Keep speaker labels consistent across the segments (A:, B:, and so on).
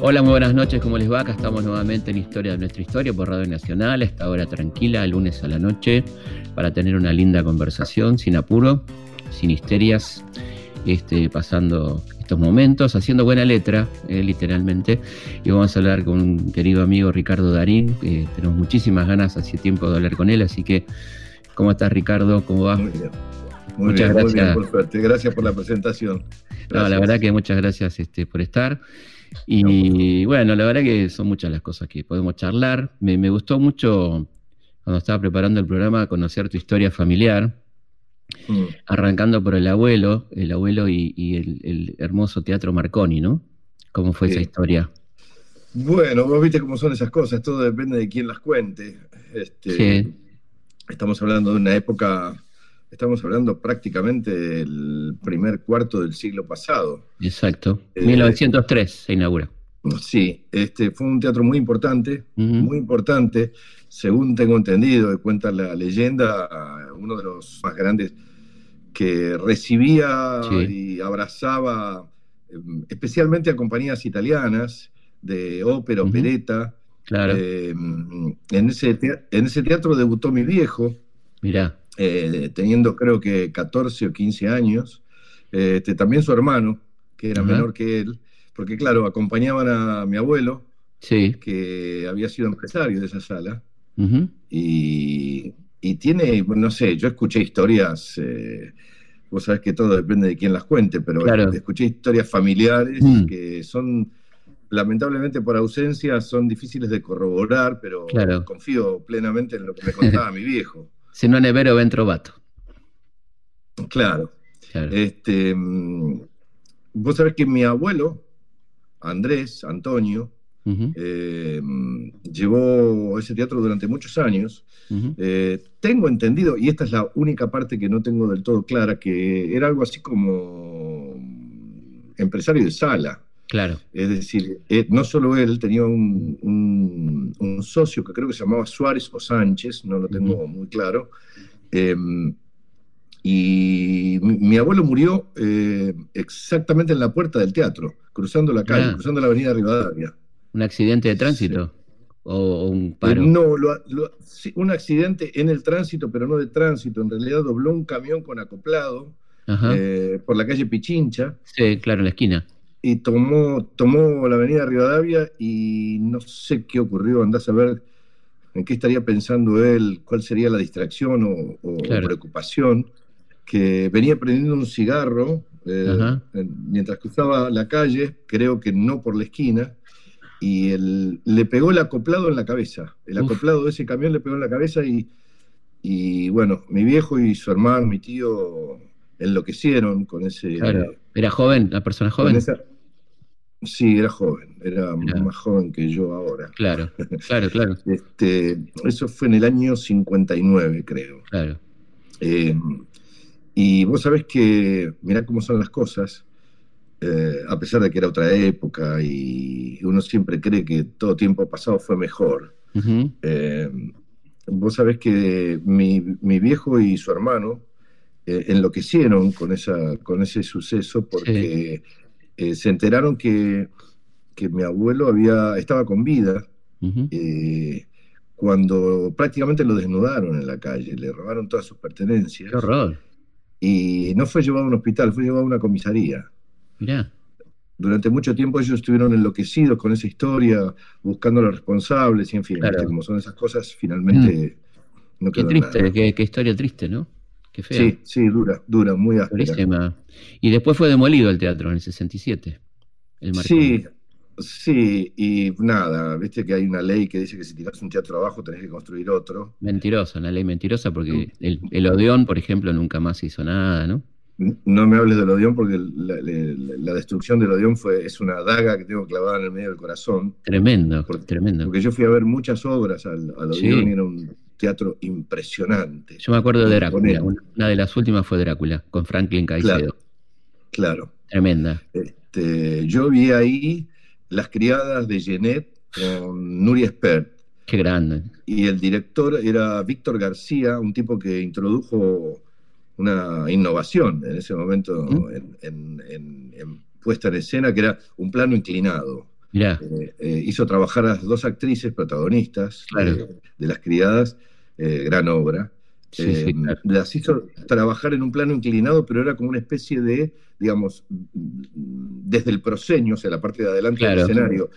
A: Hola, muy buenas noches, ¿cómo les va? Acá estamos nuevamente en Historia de nuestra historia por Radio Nacional, a esta hora tranquila, lunes a la noche, para tener una linda conversación, sin apuro, sin histerias, este, pasando estos momentos, haciendo buena letra, eh, literalmente. Y vamos a hablar con un querido amigo Ricardo Darín, que tenemos muchísimas ganas hace tiempo de hablar con él, así que, ¿cómo estás Ricardo? ¿Cómo va?
B: Muy bien. Muchas gracias. por suerte. Gracias por la presentación.
A: No, la verdad que muchas gracias este, por estar. Y bueno, la verdad que son muchas las cosas que podemos charlar. Me, gustó mucho cuando estaba preparando el programa conocer tu historia familiar, mm. arrancando por el abuelo, el abuelo y, el, hermoso teatro Marconi, ¿no? ¿Cómo fue esa historia?
B: Bueno, vos viste cómo son esas cosas, todo depende de quién las cuente. Este, sí. Estamos hablando de una época Estamos hablando prácticamente del primer cuarto del siglo pasado.
A: Exacto. 1903 eh, se inaugura.
B: Sí, este fue un teatro muy importante, muy importante. Según tengo entendido, cuenta la leyenda, uno de los más grandes que recibía y abrazaba em, especialmente a compañías italianas de ópera, opereta.
A: Claro.
B: Em, en, ese en ese teatro debutó mi viejo.
A: Mirá.
B: Eh, teniendo creo que 14 o 15 años, este, también su hermano, que era menor que él, porque claro, acompañaban a mi abuelo, que había sido empresario de esa sala, y, tiene, no sé, yo escuché historias, eh, vos sabés que todo depende de quién las cuente, pero escuché historias familiares mm. que son lamentablemente por ausencia son difíciles de corroborar, pero confío plenamente en lo que me contaba mi viejo.
A: Si no è vero, ben trovato.
B: Claro. Este, mm, vos sabés que mi abuelo, Andrés, Antonio, eh, mm, llevó ese teatro durante muchos años. Eh, tengo entendido, y esta es la única parte que no tengo del todo clara, que era algo así como empresario de sala.
A: Claro.
B: Es decir, eh, no solo él, tenía un, socio que creo que se llamaba Suárez o Sánchez, no lo tengo muy claro. Em, y mi, abuelo murió eh, exactamente en la puerta del teatro, cruzando la calle, cruzando la avenida Rivadavia.
A: ¿Un accidente de tránsito? ¿O, un paro?
B: Eh, no, un accidente en el tránsito, pero no de tránsito. En realidad dobló un camión con acoplado por la calle Pichincha.
A: Sí, claro, en la esquina
B: y tomó, tomó la avenida Rivadavia y no sé qué ocurrió, andás a ver en qué estaría pensando él, cuál sería la distracción o, preocupación, que venía prendiendo un cigarro eh, mientras cruzaba la calle, creo que no por la esquina, y el, le pegó el acoplado en la cabeza. El acoplado de ese camión le pegó en la cabeza y, y bueno, mi viejo y su hermano, mi tío, enloquecieron con ese...
A: Era joven, la persona joven.
B: Sí, era joven, era más joven que yo ahora.
A: Claro, claro, claro.
B: este, eso fue en el año 59, creo.
A: Claro.
B: Eh, y vos sabés que, mirá cómo son las cosas, eh, a pesar de que era otra época y uno siempre cree que todo tiempo pasado fue mejor. Eh, vos sabés que mi, viejo y su hermano enloquecieron con, esa, con ese suceso porque... Eh, se enteraron que, mi abuelo había, estaba con vida eh, cuando prácticamente lo desnudaron en la calle, le robaron todas sus pertenencias.
A: ¡Qué horror!
B: Y no fue llevado a un hospital, fue llevado a una comisaría.
A: Mirá.
B: Durante mucho tiempo ellos estuvieron enloquecidos con esa historia, buscando a los responsables, y en fin, como son esas cosas, finalmente
A: mm. no Qué triste, qué, qué historia triste, ¿no?
B: Sí, sí, dura, dura, muy
A: áspera. Y después fue demolido el teatro en el 67. El
B: sí, sí, y nada, viste que hay una ley que dice que si tiras un teatro abajo tenés que construir otro.
A: Mentirosa, una ley mentirosa porque el, el Odeón, por ejemplo, nunca más hizo nada, ¿no?
B: No me hables del Odeón porque la, destrucción del Odeón fue, es una daga que tengo clavada en el medio del corazón.
A: Tremendo, tremendo.
B: Porque yo fui a ver muchas obras al, Odeón y era un teatro impresionante.
A: Yo me acuerdo de Drácula, una de las últimas fue Drácula, con Franklin Caicedo.
B: Claro.
A: Tremenda.
B: Este, yo vi ahí Las criadas de Genet con Nuria Spert.
A: Qué grande.
B: Y el director era Víctor García, un tipo que introdujo una innovación en ese momento en, puesta en escena, que era un plano inclinado. Eh, eh, hizo trabajar a las dos actrices protagonistas de, las criadas, eh, gran obra. Las hizo trabajar en un plano inclinado, pero era como una especie de, digamos, desde el proscenio, o sea, la parte de adelante del escenario,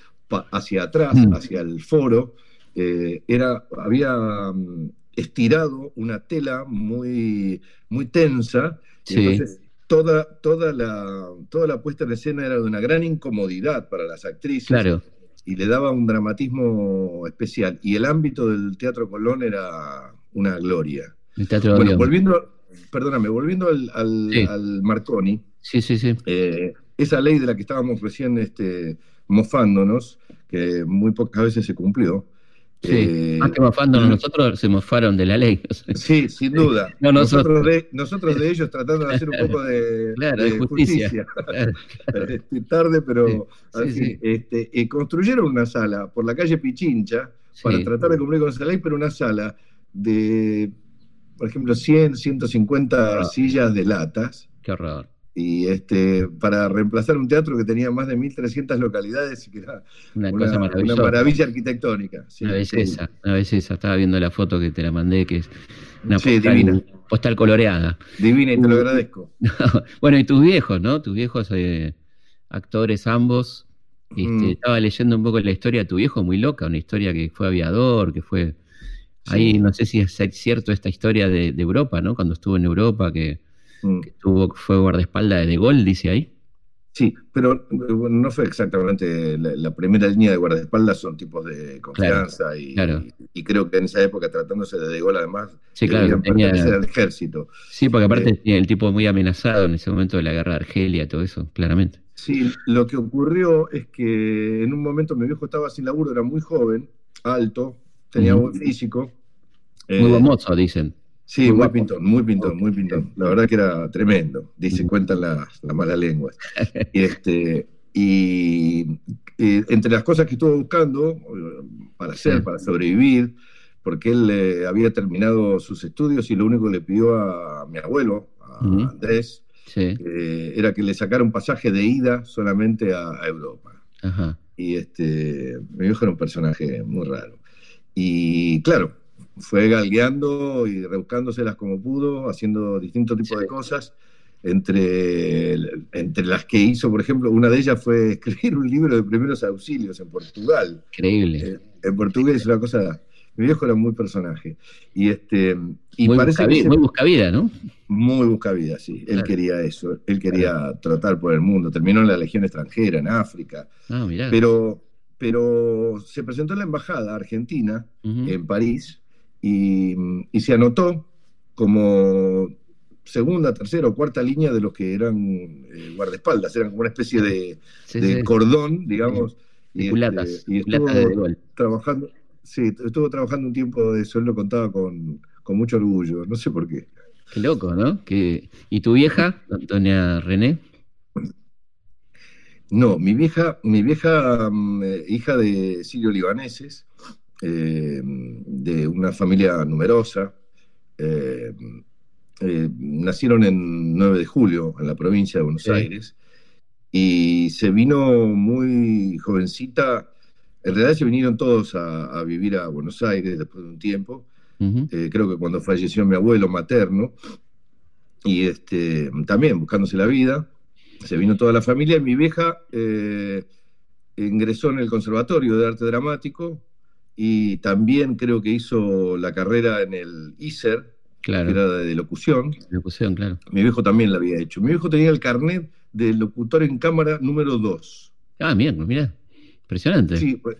B: hacia atrás, mm. hacia el foro, era, había mm, estirado una tela muy, muy tensa. entonces toda, toda, la, toda la puesta en escena era de una gran incomodidad para las actrices.
A: Claro.
B: Y le daba un dramatismo especial. Y el ámbito del Teatro Colón era una gloria.
A: El teatro
B: bueno, volviendo, perdóname, volviendo al, al, Marconi.
A: Sí, sí, sí.
B: Eh, esa ley de la que estábamos recién este, mofándonos, que muy pocas veces se cumplió,
A: Sí, eh, más que mofándonos, nosotros se mofaron de la ley.
B: Sí, sin duda. nosotros. de, nosotros de ellos tratando de hacer un poco de, justicia. Este, tarde, pero este, construyeron una sala por la calle Pichincha para tratar de cumplir con esa ley, pero una sala de, por ejemplo, 100, 150 sillas de latas.
A: Qué horror
B: y este, para reemplazar un teatro que tenía más de 1.300 localidades y que era una, maravilla arquitectónica.
A: una belleza, una belleza. Estaba viendo la foto que te la mandé, que es una
B: postal,
A: coloreada.
B: Divina y te lo agradezco.
A: bueno, y tus viejos, ¿no? Tus viejos eh, actores ambos. Este, mm. Estaba leyendo un poco la historia de tu viejo, muy loca, una historia que fue aviador, que fue... Ahí no sé si es cierto esta historia de, de Europa, ¿no? Cuando estuvo en Europa, que Mm. que tuvo, fue guardaespaldas de De Gaulle, dice ahí.
B: Sí, pero no fue exactamente la, primera línea de guardaespaldas, son tipos de confianza y, creo que en esa época, tratándose de De Gaulle, además,
A: sí, claro,
B: tenía, al ejército.
A: Sí, porque aparte eh, el tipo muy amenazado en ese momento de la guerra de Argelia, todo eso, claramente.
B: Sí, lo que ocurrió es que en un momento mi viejo estaba sin laburo, era muy joven, alto, tenía buen físico.
A: Muy eh, dicen.
B: Sí, muy pintón, muy pintón, muy pintón. La verdad que era tremendo, dice, cuentan las la malas lenguas. Y, este, y, entre las cosas que estuvo buscando eh, para hacer, para sobrevivir, porque él eh, había terminado sus estudios y lo único que le pidió a mi abuelo, a Andrés, eh, era que le sacara un pasaje de ida solamente a, Europa. Y este, mi viejo era un personaje muy raro. Y claro, fue galgueando y rebuscándoselas como pudo, haciendo distintos tipos de cosas. Entre, entre las que hizo, por ejemplo, una de ellas fue escribir un libro de primeros auxilios en Portugal.
A: Increíble.
B: Eh, en portugués es una cosa. Mi viejo era muy personaje. Y este. Y
A: muy, parece buscavida, muy buscavida, ¿no?
B: Muy buscavida, sí. Él quería eso. Él quería tratar por el mundo. Terminó en la Legión extranjera, en África.
A: Ah, mirá.
B: Pero, pero se presentó en la embajada argentina, en París, y, se anotó como segunda, tercera o cuarta línea de los que eran eh, guardaespaldas, eran como una especie de, cordón, digamos.
A: y, este,
B: estuvo trabajando, sí, estuvo trabajando un tiempo de eso, él lo contaba con, mucho orgullo, no sé por qué.
A: Qué loco, ¿no? ¿Y tu vieja, Antonia René?
B: No, mi vieja, mi vieja mm, eh, hija de sirio libaneses, eh, de una familia numerosa. Eh, eh, nacieron en 9 de julio, en la provincia de Buenos Aires, y se vino muy jovencita. En realidad se vinieron todos a, vivir a Buenos Aires después de un tiempo. creo que cuando falleció mi abuelo materno, y este, también buscándose la vida, se vino toda la familia. Mi vieja ingresó en el Conservatorio de Arte Dramático, y también creo que hizo la carrera en el ISER,
A: claro.
B: que era de locución.
A: Locución, claro.
B: Mi viejo también la había hecho. Mi viejo tenía el carnet de locutor en cámara número 2.
A: Ah, bien, pues mira, impresionante.
B: Sí, pues,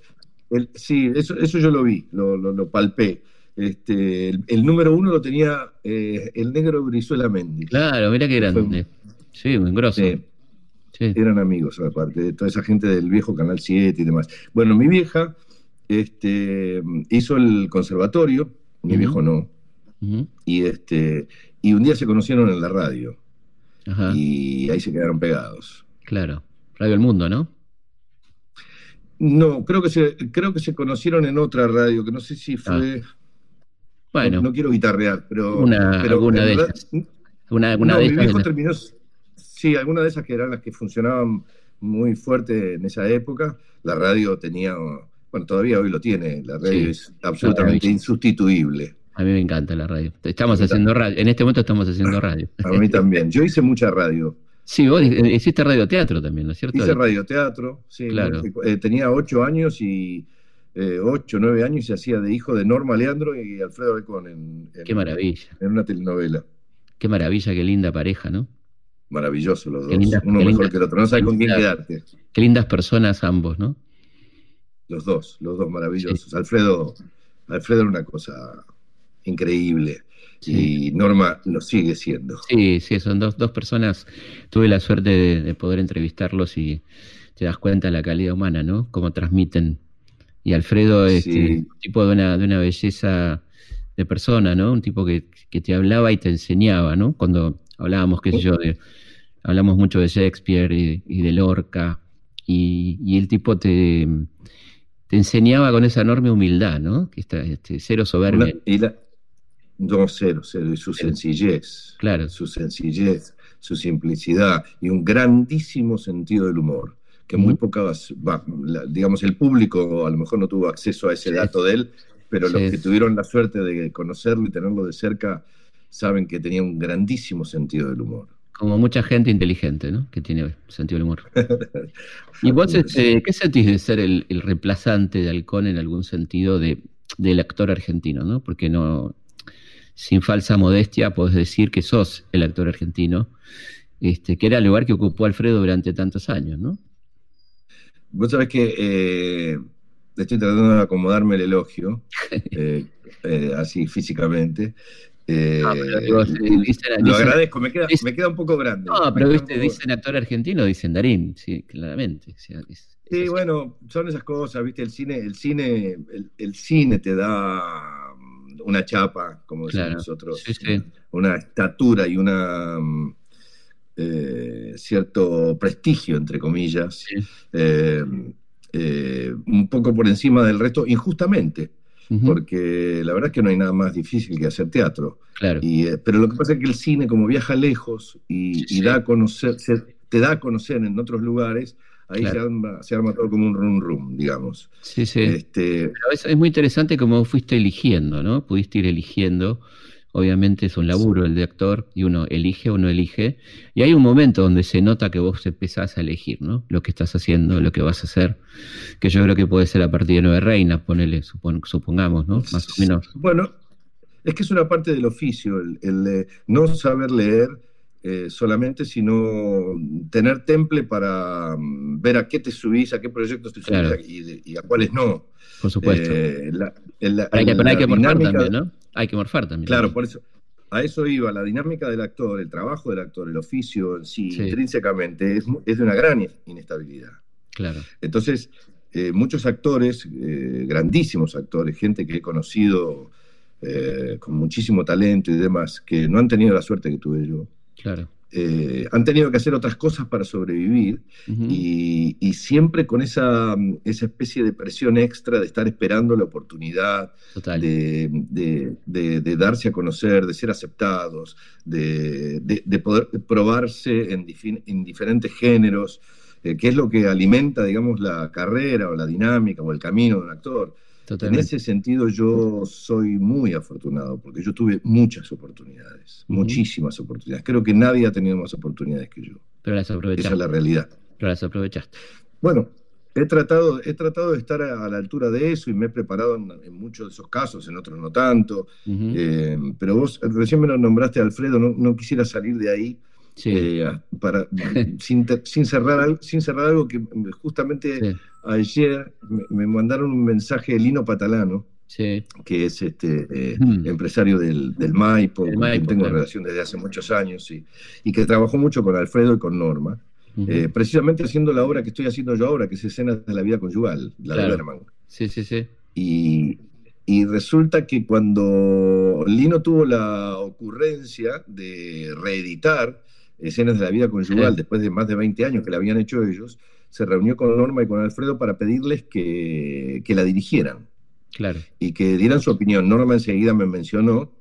B: sí eso, eso, yo lo vi, lo, lo, palpé. Este, el, número uno lo tenía eh, el negro Brizuela Méndez.
A: Claro, mira qué grande. sí, muy grosso.
B: Eran amigos, aparte, de toda esa gente del viejo Canal 7 y demás. Bueno, mi vieja este, hizo el conservatorio, mi viejo no, y, este, y un día se conocieron en la radio. Y ahí se quedaron pegados.
A: Claro, Radio El Mundo, ¿no?
B: No, creo que se, creo que se conocieron en otra radio, que no sé si fue.
A: Ah. Bueno.
B: No, quiero guitarrear, pero.
A: Una,
B: pero
A: alguna de ellas.
B: ¿Una, no, mi viejo terminó, sí, alguna de esas que eran las que funcionaban muy fuerte en esa época. La radio tenía, bueno, todavía hoy lo tiene, la radio es absolutamente insustituible.
A: A mí me encanta la radio. Estamos haciendo radio, en este momento estamos haciendo radio.
B: A mí también. Yo hice mucha radio.
A: Sí, vos hiciste radioteatro también, ¿no es cierto?
B: Hice radioteatro, sí. Claro. Eh, tenía ocho años y eh, ocho, nueve años y se hacía de hijo de Norma Leandro y Alfredo Becón en,
A: qué maravilla.
B: en una telenovela.
A: Qué maravilla, qué linda pareja, ¿no?
B: Maravilloso los dos, uno mejor que el otro, no sabes con quién quedarte.
A: Qué lindas personas ambos, ¿no?
B: Los dos, los dos maravillosos. Alfredo, Alfredo era una cosa increíble. Y Norma lo sigue siendo.
A: Sí, sí, son dos, dos personas. Tuve la suerte de, poder entrevistarlos y te das cuenta de la calidad humana, ¿no? Cómo transmiten. Y Alfredo es un tipo de una, de una belleza de persona, ¿no? Un tipo que, te hablaba y te enseñaba, ¿no? Cuando hablábamos, qué sé yo, de, hablamos mucho de Shakespeare y, de Lorca, y, el tipo te, te enseñaba con esa enorme humildad, ¿no? Que está, este, cero soberbia.
B: y la, no, cero, cero, y su sencillez.
A: Claro.
B: Su sencillez, su simplicidad y un grandísimo sentido del humor. Que muy pocas, digamos, el público a lo mejor no tuvo acceso a ese dato de él, pero los que tuvieron la suerte de conocerlo y tenerlo de cerca saben que tenía un grandísimo sentido del humor.
A: Como mucha gente inteligente, ¿no? Que tiene sentido del humor. ¿Y vos este, qué sentís de ser el, reemplazante de Halcón en algún sentido de, del actor argentino, ¿no? Porque no, sin falsa modestia, podés decir que sos el actor argentino, este, que era el lugar que ocupó Alfredo durante tantos años, ¿no?
B: Vos sabés que eh, estoy tratando de acomodarme el elogio, eh, eh, así físicamente. Lo agradezco, me queda, me queda, un poco grande.
A: No, pero viste, dicen actor argentino, dicen Darín, sí, claramente.
B: sí, bueno, son esas cosas, viste, el cine, el cine, el cine te da una chapa, como decimos nosotros, Una, estatura y una mm, eh, cierto prestigio, entre comillas, eh, eh, un poco por encima del resto, injustamente. Porque la verdad es que no hay nada más difícil que hacer teatro. Y, pero lo que pasa es que el cine, como viaja lejos y, da a conocer, te da a conocer en otros lugares, ahí se, arma, todo como un rum rum, digamos.
A: Sí, sí. Este, es, muy interesante cómo fuiste eligiendo, ¿no? Pudiste ir eligiendo. Obviamente es un laburo el de actor y uno elige o no elige. Y hay un momento donde se nota que vos empezás a elegir, ¿no? Lo que estás haciendo, lo que vas a hacer. Que yo creo que puede ser a partir de Nueve Reinas, ponele, supongamos, ¿no? Más o menos.
B: Bueno, es que es una parte del oficio, el, el no saber leer eh, solamente, sino tener temple para mm, ver a qué te subís, a qué proyectos te subís y, a cuáles no.
A: Por supuesto. Eh, pero hay que, morfar también, ¿no? Hay que morfar también.
B: Claro, por eso. A eso iba, la dinámica del actor, el trabajo del actor, el oficio en sí, intrínsecamente, es, de una gran inestabilidad.
A: Claro.
B: Entonces, eh, muchos actores, grandísimos actores, gente que he conocido con muchísimo talento y demás, que no han tenido la suerte que tuve yo,
A: Claro.
B: Eh, han tenido que hacer otras cosas para sobrevivir y, siempre con esa, esa, especie de presión extra de estar esperando la oportunidad de, darse a conocer, de ser aceptados, de, poder probarse en, en diferentes géneros, eh, que es lo que alimenta, digamos, la carrera o la dinámica o el camino de un actor. En ese sentido yo soy muy afortunado porque yo tuve muchas oportunidades, muchísimas oportunidades. Creo que nadie ha tenido más oportunidades que yo.
A: Pero las aprovechaste.
B: Esa es la realidad.
A: Pero las aprovechaste.
B: Bueno, he tratado, he tratado de estar a, la altura de eso y me he preparado en, muchos de esos casos, en otros no tanto. Eh, pero vos recién me lo nombraste, Alfredo, no, quisiera salir de ahí. Eh, para, sin, cerrar, sin cerrar algo que justamente ayer me, mandaron un mensaje de Lino Patalano, que es este eh, hmm. empresario del, del Maipo, con quien tengo relación desde hace muchos años, y que trabajó mucho con Alfredo y con Norma, eh, precisamente haciendo la obra que estoy haciendo yo ahora, que es Escenas de la Vida Conyugal, la de Berman.
A: Sí, sí, sí.
B: Y, y resulta que cuando Lino tuvo la ocurrencia de reeditar Escenas de la Vida Conyugal, después de más de 20 años que la habían hecho ellos, se reunió con Norma y con Alfredo para pedirles que, la dirigieran.
A: Claro.
B: Y que dieran su opinión. Norma enseguida me mencionó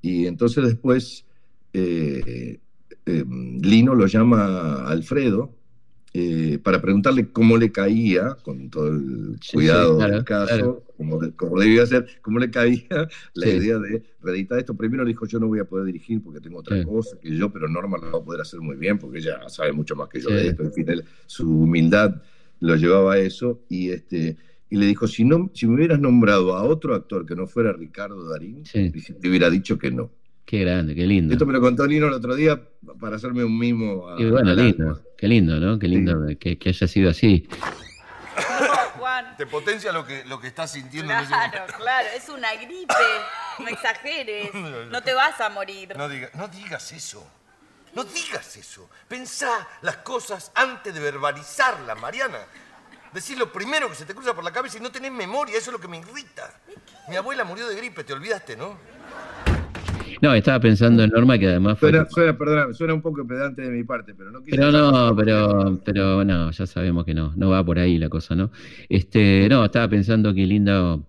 B: y entonces después eh, eh, Lino lo llama Alfredo eh, para preguntarle cómo le caía, con todo el cuidado del caso, como, debía ser, cómo le caía la idea de reeditar esto. Primero le dijo, yo no voy a poder dirigir porque tengo otra cosa que yo, pero Norma lo va a poder hacer muy bien porque ella sabe mucho más que yo de esto. En fin, su humildad lo llevaba a eso y este y le dijo, si, no, si me hubieras nombrado a otro actor que no fuera Ricardo Darín, te hubiera dicho que no.
A: Qué grande, qué lindo.
B: Esto me lo contó Lino el otro día para hacerme un mimo.
A: A, y bueno, lindo, qué lindo, ¿no? Qué lindo que, haya sido así.
C: Juan. Te potencia lo que, lo que estás sintiendo
D: claro, en ese Claro, es una gripe. No exageres. No te vas a morir.
C: No, no digas eso. No digas eso. Pensá las cosas antes de verbalizarlas, Mariana. Decís lo primero que se te cruza por la cabeza y no tenés memoria. Eso es lo que me irrita. Mi abuela murió de gripe, te olvidaste, ¿no?
A: No, estaba pensando en Norma que además
B: fue. Suena, suena, un poco pedante de mi parte, pero no
A: Pero no, pero, pero bueno, ya sabemos que no, no va por ahí la cosa, ¿no? Este, no, estaba pensando que lindo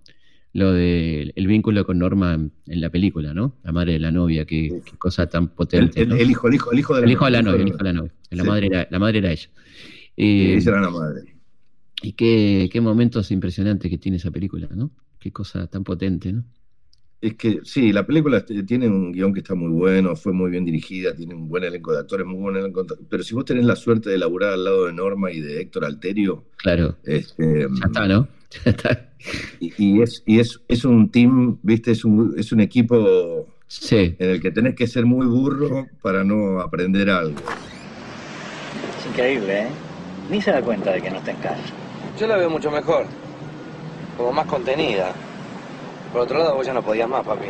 A: lo del el vínculo con Norma en, la película, ¿no? La madre de la novia, qué, cosa tan potente.
B: El, hijo, el hijo, el hijo de la,
A: el hijo de la novia, el hijo de la novia. La, madre era, la madre era ella.
B: Eh, ella era la madre.
A: Y qué, qué momentos impresionantes que tiene esa película, ¿no? Qué cosa tan potente, ¿no?
B: Es que sí, la película tiene un guion que está muy bueno, fue muy bien dirigida, tiene un buen elenco de actores, muy buen elenco. Pero si vos tenés la suerte de laburar al lado de Norma y de Héctor Alterio.
A: Claro.
B: Este,
A: ya está, ¿no?
B: Ya está. Y, es, y es, es un team, ¿viste? Es un, es un equipo
A: sí.
B: en el que tenés que ser muy burro para no aprender algo.
E: Es increíble, ¿eh? Ni se da cuenta de que no está en casa.
F: Yo la veo mucho mejor, como más contenida. Por otro lado, vos ya no podías más, papi.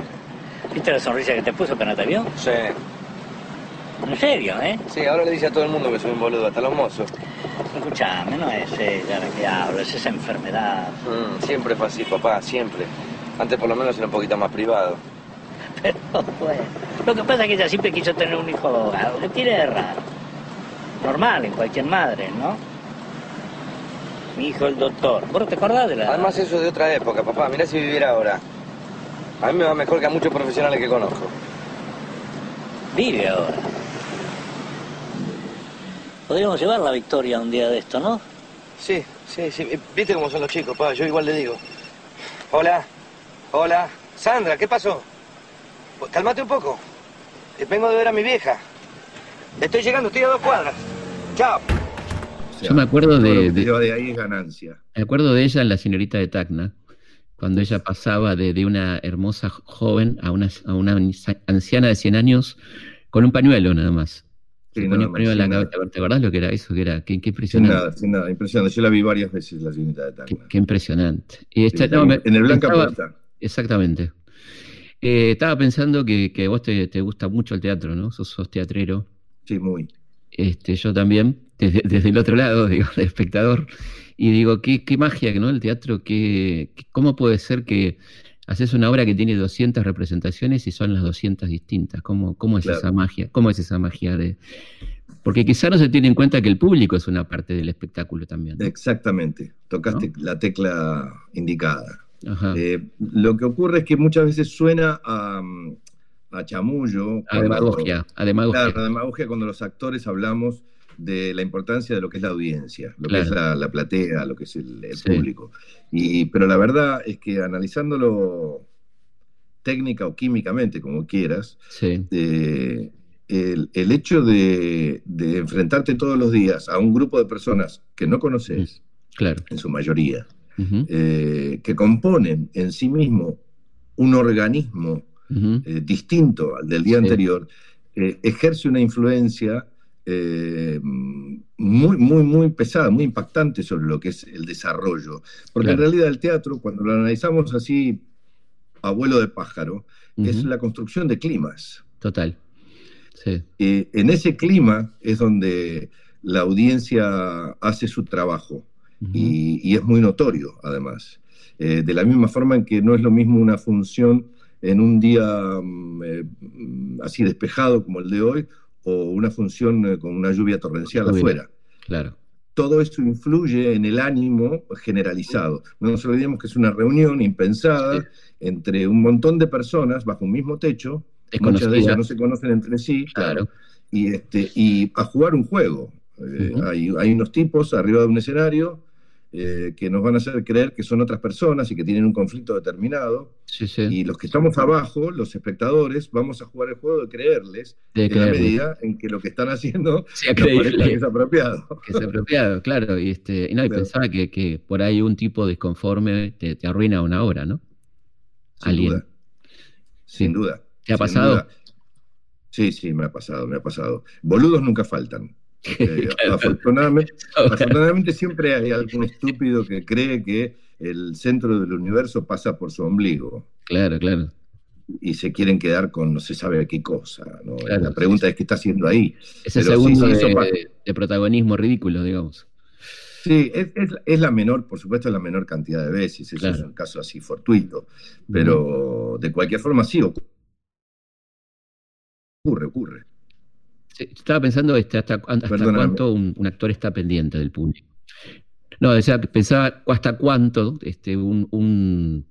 E: ¿Viste la sonrisa que te puso apenas te vio?
F: Sí.
E: ¿En serio, eh?
F: Sí, ahora le dice a todo el mundo que soy un boludo, hasta los mozos.
E: Escuchame, no es ella la que hablo, es esa enfermedad.
F: Mm, siempre fue así, papá, siempre. Antes por lo menos era un poquito más privado.
E: Pero bueno, lo que pasa es que ella siempre quiso tener un hijo abogado. ¿Qué tiene de raro? Normal en cualquier madre, ¿no? Mi hijo el doctor. ¿Vos te acordás de la...?
F: Además eso es de otra época, papá. Mirá si viviera ahora. A mí me va mejor que a muchos profesionales que conozco.
E: Vive ahora. Podríamos llevar la victoria un día de esto, ¿no?
F: Sí, sí, sí. Viste cómo son los chicos, papá. Yo igual le digo. Hola. Hola. Sandra, ¿qué pasó? Pues, cálmate un poco. Vengo de ver a mi vieja. Estoy llegando, estoy a dos cuadras. Chao.
A: Yo me acuerdo de,
B: de, ahí es ganancia.
A: Me acuerdo de ella en La señorita de Tacna, cuando ella pasaba de, una hermosa joven a una, a una anciana de 100 años con un pañuelo nada más. Sí, un pañuelo en la cabeza. ¿Te acordás lo que era eso? Que era? Qué, impresionante.
B: Sin nada, sin nada, impresionante. Yo la vi varias veces, La señorita de Tacna.
A: Qué, impresionante.
B: Y en el Blanca estaba,
A: Exactamente. Eh, estaba pensando que, vos te, te, gusta mucho el teatro, ¿no? Sos, sos teatrero.
B: Sí, muy.
A: Este, yo también desde, el otro lado, digo, de espectador, y digo, qué, qué magia, ¿no? El teatro, qué, ¿cómo puede ser que haces una obra que tiene 200 representaciones y son las 200 distintas? ¿Cómo, cómo es esa magia? ¿Cómo es esa magia de...? Porque quizá no se tiene en cuenta que el público es una parte del espectáculo también.
B: Exactamente, tocaste la tecla indicada. Eh, lo que ocurre es que muchas veces suena a, a chamullo.
A: A demagogia, a demagogia.
B: a demagogia cuando los actores hablamos de la importancia de lo que es la audiencia, lo que es la, platea, lo que es el, público. Y, pero la verdad es que analizándolo técnica o químicamente, como quieras, eh, el, hecho de, enfrentarte todos los días a un grupo de personas que no conoces,
A: claro.
B: en su mayoría, eh, que componen en sí mismo un organismo eh, distinto al del día anterior, ejerce una influencia eh, muy, muy, muy pesada, muy impactante sobre lo que es el desarrollo. Porque en realidad el teatro, cuando lo analizamos así, abuelo de pájaro, es la construcción de climas.
A: Total. Sí.
B: en ese clima es donde la audiencia hace su trabajo y, es muy notorio, además. Eh, de la misma forma en que no es lo mismo una función en un día mm, eh, así despejado como el de hoy, o una función eh, con una lluvia torrencial afuera.
A: Claro.
B: Todo esto influye en el ánimo generalizado. No nos olvidemos que es una reunión impensada entre un montón de personas bajo un mismo techo muchas de ellas no se conocen entre sí,
A: Claro.
B: y, este, y a jugar un juego. Eh, hay, hay unos tipos arriba de un escenario eh, que nos van a hacer creer que son otras personas y que tienen un conflicto determinado,
A: Sí, sí.
B: y los que estamos abajo, los espectadores, vamos a jugar el juego de creerles
A: De
B: en la medida en que lo que están haciendo
A: Sea
B: nos parezca
A: creíble.
B: que es apropiado.
A: Que es apropiado, claro. Y, este, y no, y
B: Claro.
A: pensaba que, que por ahí un tipo disconforme te, te arruina una obra, ¿no?
B: Sin
A: Alguien.
B: duda. Sin duda.
A: ¿Te ha
B: sin
A: pasado?
B: duda. Sí, sí, me ha pasado, me ha pasado. Boludos nunca faltan. Eh, afortunadamente, afortunadamente siempre hay algún estúpido que cree que el centro del universo pasa por su ombligo
A: Claro, claro.
B: y se quieren quedar con no se sabe qué cosa. ¿no?
A: Claro,
B: La pregunta es qué está haciendo ahí.
A: Ese
B: Pero
A: segundo
B: sí,
A: de, protagonismo ridículo, digamos.
B: Sí, es, es- es la menor, por supuesto, la menor cantidad de veces. Eso
A: Claro.
B: es un caso así fortuito. Pero de cualquier forma sí ocurre. Ocurre, ocurre.
A: Estaba pensando este, hasta, hasta cuánto un, un actor está pendiente del público. No, decía, pensaba hasta cuánto este, un, un-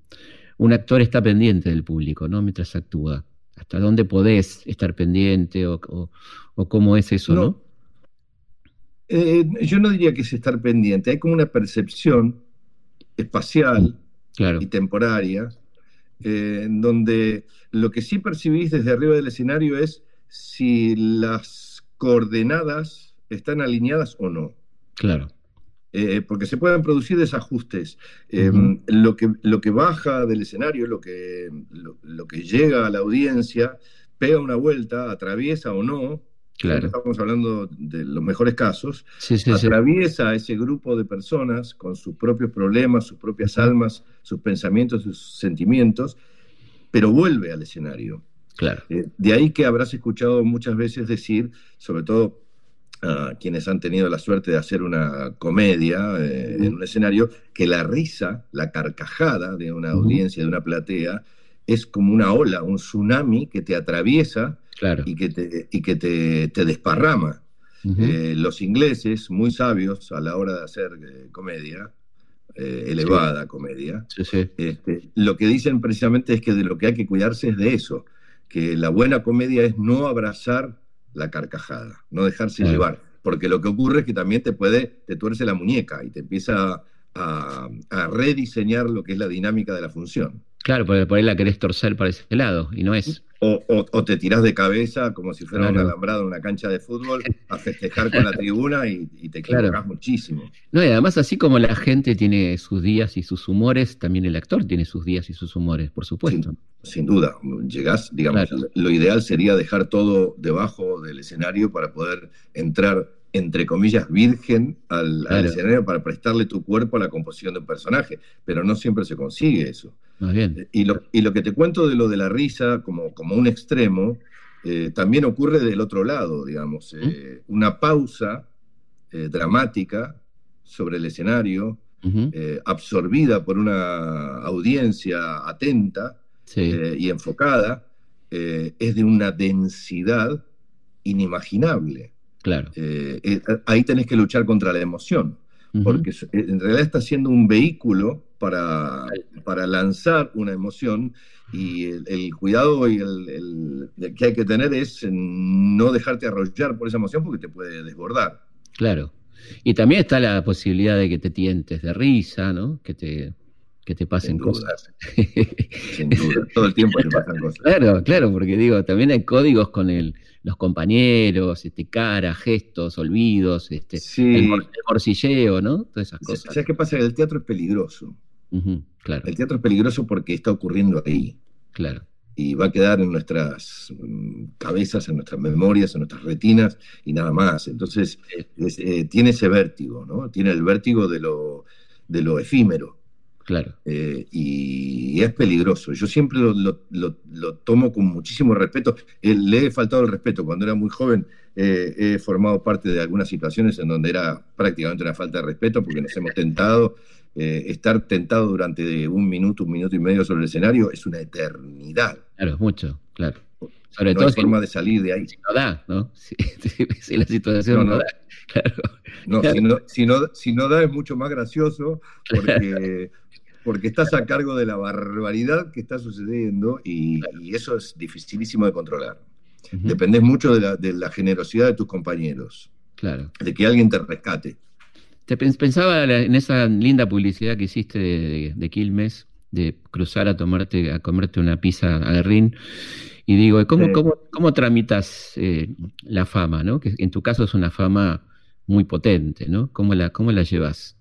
A: un actor está pendiente del público, ¿no? Mientras actúa. Hasta dónde podés estar pendiente o, o- o cómo es eso, ¿no?
B: No. Eh, yo no diría que es estar pendiente. Hay como una percepción espacial
A: Claro,
B: y temporaria, eh, en donde lo que sí percibís desde arriba del escenario es si las coordenadas están alineadas o no.
A: claro.
B: Eh, porque se pueden producir desajustes. Eh, lo, que, lo que baja del escenario, lo que, lo, lo que llega a la audiencia, pega una vuelta, atraviesa o no,
A: Claro.
B: estamos hablando de los mejores casos,
A: Sí, sí, sí.
B: atraviesa a ese grupo de personas con sus propios problemas, sus propias almas, sus pensamientos, sus sentimientos, pero vuelve al escenario.
A: Claro.
B: Eh, de ahí que habrás escuchado muchas veces decir, sobre todo a quienes han tenido la suerte de hacer una comedia eh, en un escenario, que la risa, la carcajada de una audiencia, de una platea, es como una ola, un tsunami que te atraviesa
A: Claro.
B: y que te, y que te, te desparrama. Eh, los ingleses, muy sabios a la hora de hacer eh, comedia, elevada comedia,
A: Sí, sí.
B: este, lo que dicen precisamente es que de lo que hay que cuidarse es de eso, que la buena comedia es no abrazar la carcajada, no dejarse llevar, porque lo que ocurre es que también te puede, te tuerce la muñeca y te empieza a, a rediseñar lo que es la dinámica de la función.
A: Claro, porque por ahí la querés torcer para ese lado y no es.
B: O, o- o te tirás de cabeza como si fuera un alambrado en una cancha de fútbol a festejar con la tribuna y, y te
A: Claro.
B: equivocás muchísimo.
A: No, y además, así como la gente tiene sus días y sus humores, también el actor tiene sus días y sus humores, por supuesto.
B: Sin duda, llegás, digamos,
A: Claro.
B: lo ideal sería dejar todo debajo del escenario para poder entrar, entre comillas, virgen al, escenario para prestarle tu cuerpo a la composición de un personaje, pero no siempre se consigue eso.
A: Bien.
B: Y lo, y lo que te cuento de lo de la risa como, como un extremo, eh, también ocurre del otro lado, digamos, eh, una pausa eh, dramática sobre el escenario, eh, absorbida por una audiencia atenta,
A: Sí,
B: eh, y enfocada, eh, es de una densidad inimaginable.
A: claro.
B: Eh, eh, ahí tenés que luchar contra la emoción, porque en realidad está siendo un vehículo para, para lanzar una emoción y el, el cuidado y el, que hay que tener es no dejarte arrollar por esa emoción porque te puede desbordar.
A: Claro. Y también está la posibilidad de que te tientes de risa, ¿no? Que te, que te pasen
B: Sin
A: cosas.
B: Sin duda, todo el tiempo te pasan cosas.
A: Claro, claro, porque digo, también hay códigos con el, los compañeros, este, cara, gestos, olvidos, este,
B: Sí.
A: el, mor- el morcilleo, ¿no? Todas esas cosas.
B: ¿Sabes qué pasa? El teatro es peligroso.
A: Claro,
B: El teatro es peligroso porque está ocurriendo ahí.
A: claro.
B: y va a quedar en nuestras mm, cabezas, en nuestras memorias, en nuestras retinas y nada más. Entonces, es, eh, tiene ese vértigo, ¿no? Tiene el vértigo de lo, de lo efímero
A: Claro,
B: eh, y, es peligroso. Yo siempre lo, lo- lo- lo tomo con muchísimo respeto. Eh, le he faltado el respeto. Cuando era muy joven eh, he formado parte de algunas situaciones en donde era prácticamente una falta de respeto porque nos hemos tentado. eh, estar tentado durante un minuto, un minuto y medio sobre el escenario es una eternidad.
A: claro, es mucho, claro. Sobre
B: no
A: todo
B: hay
A: si,
B: forma de salir de ahí.
A: si no da, ¿no? Si, si- si la situación
B: No,
A: no,
B: no.
A: da, claro.
B: No,
A: Claro.
B: si, no, si, no, si no da es mucho más gracioso porque, porque estás a cargo de la barbaridad que está sucediendo y, y eso es dificilísimo de controlar.
A: Ujú,
B: Dependés mucho de la, de la generosidad de tus compañeros,
A: Claro.
B: de que alguien te rescate.
A: Te pens- pensaba en esa linda publicidad que hiciste de, de- de Quilmes, de cruzar a tomarte, a comerte una pizza a Guerrín, y digo, ¿cómo,
B: Sí.
A: cómo, cómo tramitas eh, la fama, ¿no? Que en tu caso es una fama muy potente, ¿no? ¿Cómo la, cómo la llevas?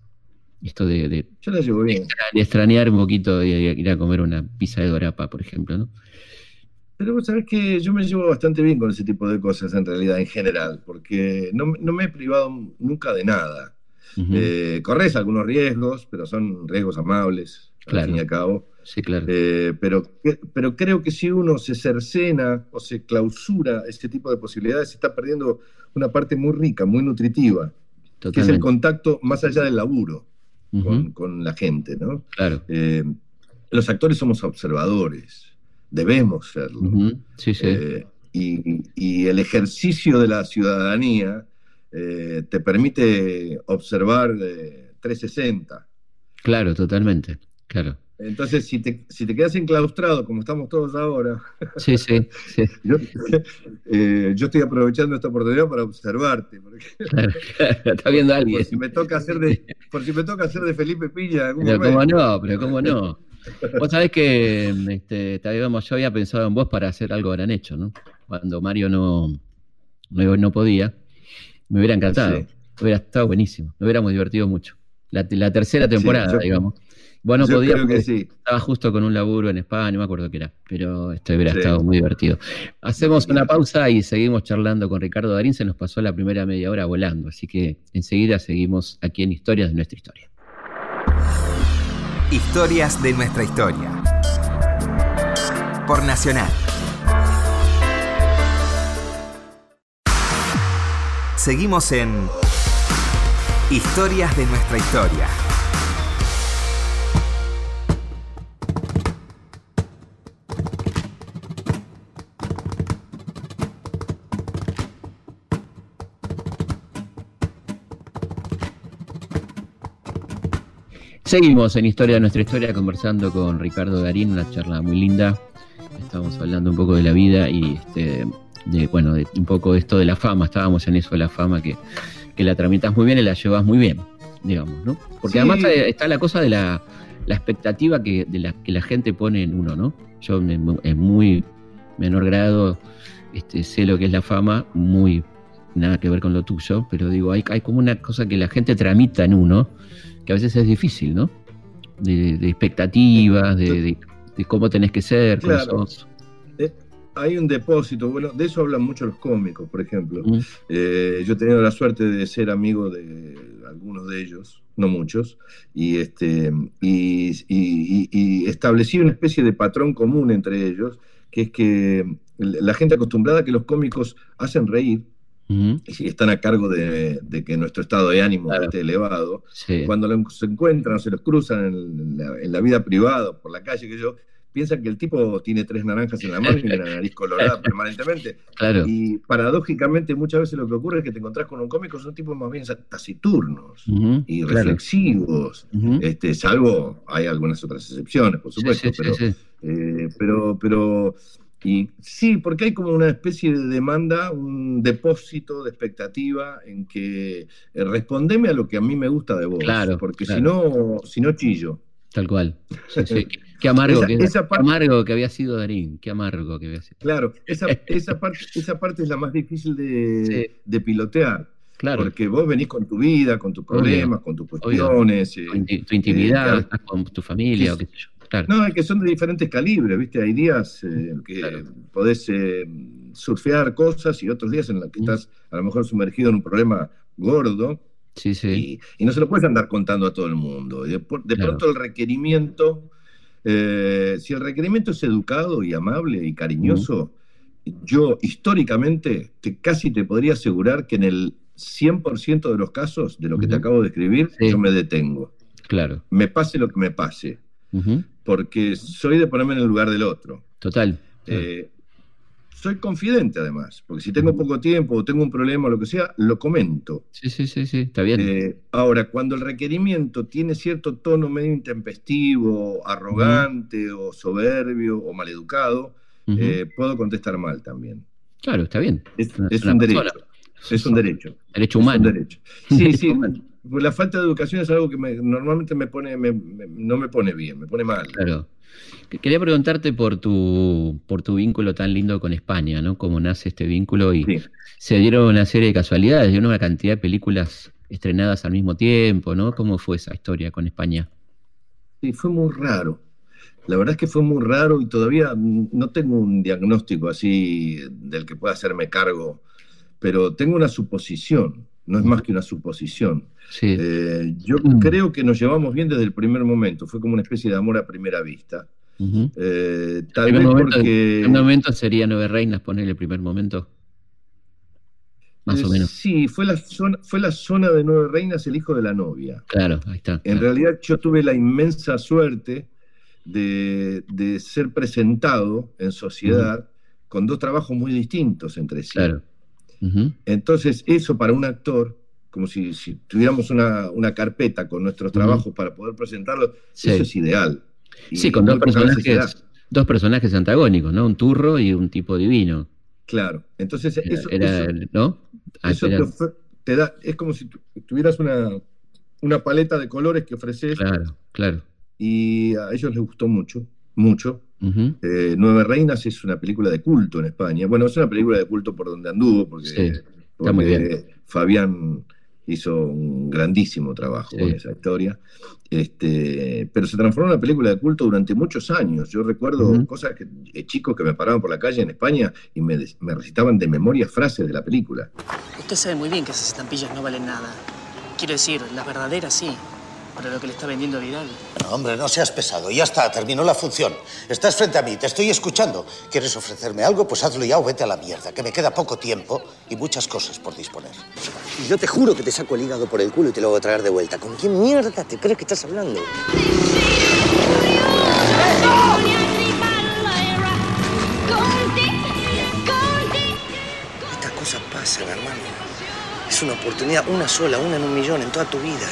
A: Esto de, de-
B: Yo la llevo bien.
A: de extrañar un poquito de ir a comer una pizza de Dorapa, por ejemplo, ¿no?
B: Pero vos sabés que yo me llevo bastante bien con ese tipo de cosas en realidad, en general, porque no, no me he privado nunca de nada. Eh, corres algunos riesgos, pero son riesgos amables,
A: Claro.
B: al fin y al cabo.
A: Sí, claro.
B: Eh, pero, pero creo que si uno se cercena o se clausura este tipo de posibilidades, se está perdiendo una parte muy rica, muy nutritiva, que es el contacto más allá del laburo con, con la gente, ¿no?
A: Claro.
B: Eh, los actores somos observadores, debemos serlo.
A: Sí, sí.
B: Eh, y, y el ejercicio de la ciudadanía te permite observar eh, 360.
A: Claro, totalmente. Claro.
B: Entonces, si te, si te quedas enclaustrado, como estamos todos ahora,
A: Sí, sí, sí.
B: yo, eh, yo estoy aprovechando esta oportunidad para observarte. Porque,
A: Claro, claro. Está viendo a alguien.
B: por, si me toca hacer de, por si me toca hacer de Felipe Piña en algún
A: Pero cómo no, pero cómo no. Vos sabés que este, te digamos, yo había pensado en vos para hacer algo gran hecho, ¿no? Cuando Mario no, no, no podía, me hubiera encantado.
B: Sí.
A: Hubiera estado buenísimo. Nos hubiéramos divertido mucho. La, la tercera temporada,
B: yo-
A: digamos. Vos no
B: yo
A: podías
B: creo que
A: porque
B: sí.
A: estaba justo con un laburo en España, no me acuerdo qué era, pero esto hubiera
B: Sí.
A: estado muy divertido. Hacemos una pausa y seguimos charlando con Ricardo Darín. Se nos pasó la primera media hora volando, así que enseguida seguimos aquí en Historias de nuestra historia.
G: Historias de nuestra historia. Por Nacional. Seguimos en Historias de nuestra historia.
A: Seguimos en Historia de nuestra historia conversando con Ricardo Garín, una charla muy linda. Estamos hablando un poco de la vida y este, de, bueno, de un poco de esto de la fama. Estábamos en eso de la fama que, que la tramitas muy bien y la llevas muy bien, digamos, ¿no? Porque
B: Sí.
A: además eh, está la cosa de la, la expectativa que, de la, que la gente pone en uno, ¿no? Yo en, en muy menor grado este, sé lo que es la fama, muy nada que ver con lo tuyo, pero digo, hay, hay como una cosa que la gente tramita en uno, que a veces es difícil, ¿no? De, de expectativas, de, de- de cómo tenés que ser,
B: Claro.
A: sos.
B: Hay un depósito, bueno, de eso hablan mucho los cómicos, por ejemplo.
A: Mm,
B: Eh, yo he tenido la suerte de ser amigo de algunos de ellos, no muchos, y, este, y- y establecí una especie de patrón común entre ellos, que es que la gente acostumbrada a que los cómicos hacen reír y están a cargo de, de que nuestro estado de ánimo
A: Claro.
B: esté elevado,
A: sí,
B: cuando los encuentran se los cruzan en la, en la vida privada, por la calle, que yo, piensan que el tipo tiene tres naranjas en la mano y una nariz colorada permanentemente.
A: claro.
B: Y paradójicamente muchas veces lo que ocurre es que te encontrás con un cómico, son tipos más bien taciturnos
A: ujú,
B: y
A: claro,
B: reflexivos,
A: ujú.
B: este, salvo hay algunas otras excepciones, por supuesto,
A: sí, sí,
B: pero,
A: sí.
B: eh, pero, pero y sí, porque hay como una especie de demanda, un depósito de expectativa en que eh, respondeme a lo que a mí me gusta de vos,
A: Claro,
B: porque
A: claro.
B: si no, si no chillo.
A: Tal cual. Sí, sí. Qué- amargo,
B: Esa-
A: que,
B: esa
A: qué
B: parte-
A: amargo que había sido Darín, qué amargo que había sido.
B: Claro, esa, esa, parte, esa parte es la más difícil de,
A: Sí.
B: de pilotear.
A: Claro,
B: Porque vos venís con tu vida, con tus problemas, con tus cuestiones. eh,
A: tu, tu intimidad,
B: claro.
A: con tu familia, o qué sé yo. Claro,
B: No, es que son de diferentes calibres, ¿viste? Hay días eh, que
A: Claro.
B: podés eh, surfear cosas y otros días en los que estás a lo mejor sumergido en un problema gordo
A: sí, sí.
B: y, y no se lo puedes andar contando a todo el mundo. De, por- de
A: Claro.
B: pronto el requerimiento, eh, si el requerimiento es educado y amable y cariñoso, yo históricamente te, casi te podría asegurar que en el 100% de los casos de lo que te acabo de escribir,
A: Sí.
B: yo me detengo.
A: Claro.
B: Me pase lo que me pase. Porque soy de ponerme en el lugar del otro.
A: Total.
B: Eh, soy confidente además, porque si tengo poco tiempo o tengo un problema o lo que sea, lo comento.
A: Sí, sí, sí, sí, está bien.
B: Eh, ahora, cuando el requerimiento tiene cierto tono medio intempestivo, arrogante o soberbio o maleducado,
A: Ujú.
B: eh, puedo contestar mal también.
A: claro, está bien.
B: Es, un derecho. Es un derecho.
A: Derecho
B: Es un
A: humano.
B: derecho. Sí, sí. La falta de educación es algo que me- normalmente me pone, me- me- no me pone bien, me pone mal.
A: Claro. Que- Quería preguntarte por tu, por tu vínculo tan lindo con España, ¿no? Cómo nace este vínculo y
B: Sí.
A: se dieron una serie de casualidades, y una cantidad de películas estrenadas al mismo tiempo, ¿no? ¿Cómo fue esa historia con España?
B: Sí, fue muy raro. La verdad es que fue muy raro y todavía no tengo un diagnóstico así del que pueda hacerme cargo, pero tengo una suposición, no es más que una suposición.
A: Sí,
B: Eh, yo
A: Mm.
B: creo que nos llevamos bien desde el primer momento, fue como una especie de amor a primera vista. Eh,
A: El
B: tal vez
A: momento,
B: porque...
A: el primer momento sería Nueve Reinas, ponerle el primer momento. Más o
B: Eh,
A: menos.
B: Sí, fue la, zona, fue la zona de Nueve Reinas, el hijo de la novia.
A: Claro, ahí está.
B: En
A: claro.
B: realidad yo tuve la inmensa suerte de, de ser presentado en sociedad con dos trabajos muy distintos entre sí.
A: Claro.
B: Entonces eso para un actor, como si, si tuviéramos una, una carpeta con nuestros trabajos para poder presentarlos,
A: Sí.
B: eso es ideal. Y
A: Sí, con dos personajes, dos personajes antagónicos, ¿no? Un turro y un tipo divino.
B: Claro. Entonces
A: Era,
B: eso,
A: era-
B: eso-
A: ¿no? Ah,
B: eso
A: era-
B: te, da, es como si tu- tuvieras una, una paleta de colores que ofreces
A: claro, claro.
B: y a ellos les gustó mucho, mucho.
A: Ujú.
B: Eh, Nueve Reinas es una película de culto en España. Bueno, es una película de culto por donde anduvo, porque,
A: Sí, está
B: porque
A: muy bien.
B: Fabián hizo un grandísimo trabajo
A: Sí.
B: con esa historia. Este, pero se transformó en una película de culto durante muchos años. Yo recuerdo cosas que eh, chicos que me paraban por la calle en España y me, me recitaban de memoria frases de la película.
H: Usted sabe muy bien que esas estampillas no valen nada. Quiero decir, las verdaderas sí. Pero lo que le está vendiendo a Vidal.
I: No, hombre, no seas pesado. Ya está, terminó la función. Estás frente a mí, te estoy escuchando. ¿Quieres ofrecerme algo? Pues hazlo ya o vete a la mierda, que me queda poco tiempo y muchas cosas por disponer.
J: Y yo te juro que te saco el hígado por el culo y te lo voy a traer de vuelta. ¿Con quién mierda te crees que estás hablando? Estas cosas pasan, hermano. Es una oportunidad, una sola, una en un millón en toda tu vida.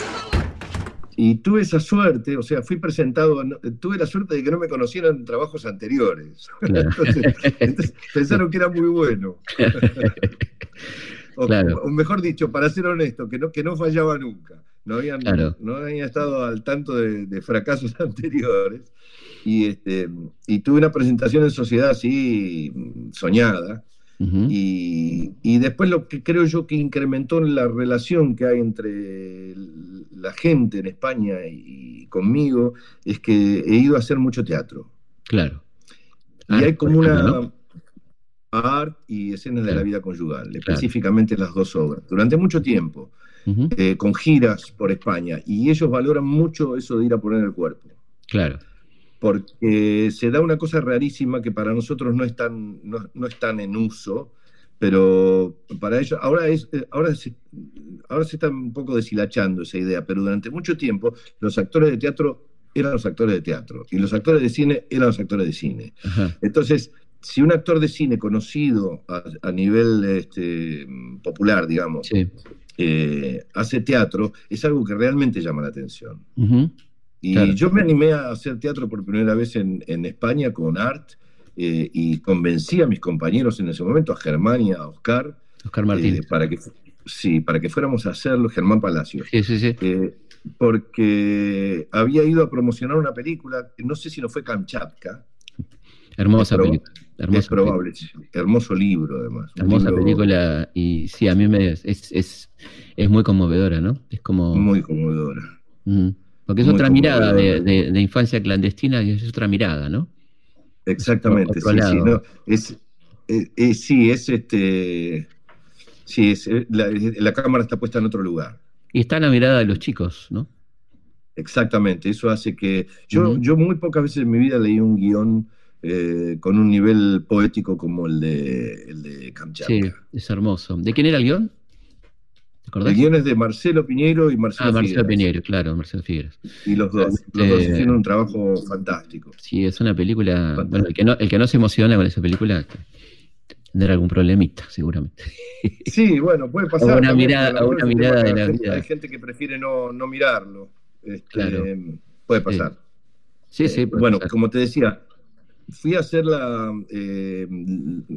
B: Y tuve esa suerte, o sea, fui presentado, tuve la suerte de que no me conocieran trabajos anteriores.
A: Claro.
B: entonces, entonces pensaron que era muy bueno. o,
A: Claro.
B: o mejor dicho, para ser honesto, que no, que no fallaba nunca. No habían,
A: Claro.
B: no habían estado al tanto de, de fracasos anteriores. Y, este, y tuve una presentación en sociedad así mm, Y, y después lo que creo yo que incrementó la relación que hay entre la gente en España y conmigo es que he ido a hacer mucho teatro.
A: Claro.
B: Y hay como una art y escenas de la vida conyugal, específicamente las dos obras, durante mucho tiempo, eh, con giras por España. Y ellos valoran mucho eso de ir a poner el cuerpo.
A: Claro.
B: Porque se da una cosa rarísima que para nosotros no es tan, no, no es tan en uso, pero para ellos, ahora, es, eh, ahora, se, ahora se está un poco deshilachando esa idea, pero durante mucho tiempo los actores de teatro eran los actores de teatro y los actores de cine eran los actores de cine.
A: Ajá.
B: Entonces, si un actor de cine conocido a, a nivel este, popular, digamos,
A: Sí.
B: eh, hace teatro, es algo que realmente llama la atención.
A: Ujú.
B: Y
A: Claro.
B: yo me animé a hacer teatro por primera vez en, en España con Art eh, y convencí a mis compañeros en ese momento, a Germán y a Oscar,
A: Oscar
B: eh,
A: Martínez.
B: para, que, sí, para que fuéramos a hacerlo, Germán Palacio.
A: Sí, sí, sí.
B: Eh, porque había ido a promocionar una película, no sé si no fue Kamchatka,
A: Hermosa película. Hermosa
B: es probable, sí. hermoso libro además.
A: Hermosa
B: libro
A: película y sí, a mí me es, es, es muy conmovedora, ¿no? Es como...
B: Muy conmovedora.
A: Ujú. Porque es
B: muy
A: otra mirada de,
B: conmovedora.
A: de- de infancia clandestina y es otra mirada, ¿no?
B: Exactamente, sí, sí, no, es, eh, eh, sí, es este, sí, es, eh, la, la cámara está puesta en otro lugar.
A: Y está la mirada de los chicos, ¿no?
B: Exactamente, eso hace que yo, yo muy pocas veces en mi vida leí un guion con un nivel poético como el de, el de Kamchatka.
A: Sí, es hermoso. ¿De quién era el guion? ¿Te?
B: El guion es de Marcelo Piñeiro y Marcelo
A: Ah, Marcelo
B: Figueras.
A: Piñero, claro, Marcelo Figueras.
B: Y los dos, los dos hicieron un trabajo fantástico.
A: Sí, es una película. Bueno, el que, no, el que no se emociona con esa película Tendrá algún problemita, seguramente.
B: Sí, bueno, puede pasar.
A: una
B: también,
A: mirada,
B: a
A: una mirada de la
B: hay gente-
A: vida.
B: Hay gente que prefiere no, no mirarlo. Este,
A: Claro.
B: Puede pasar.
A: Sí, sí, puede
B: bueno,
A: pasar.
B: como te decía, fui a hacer la, eh,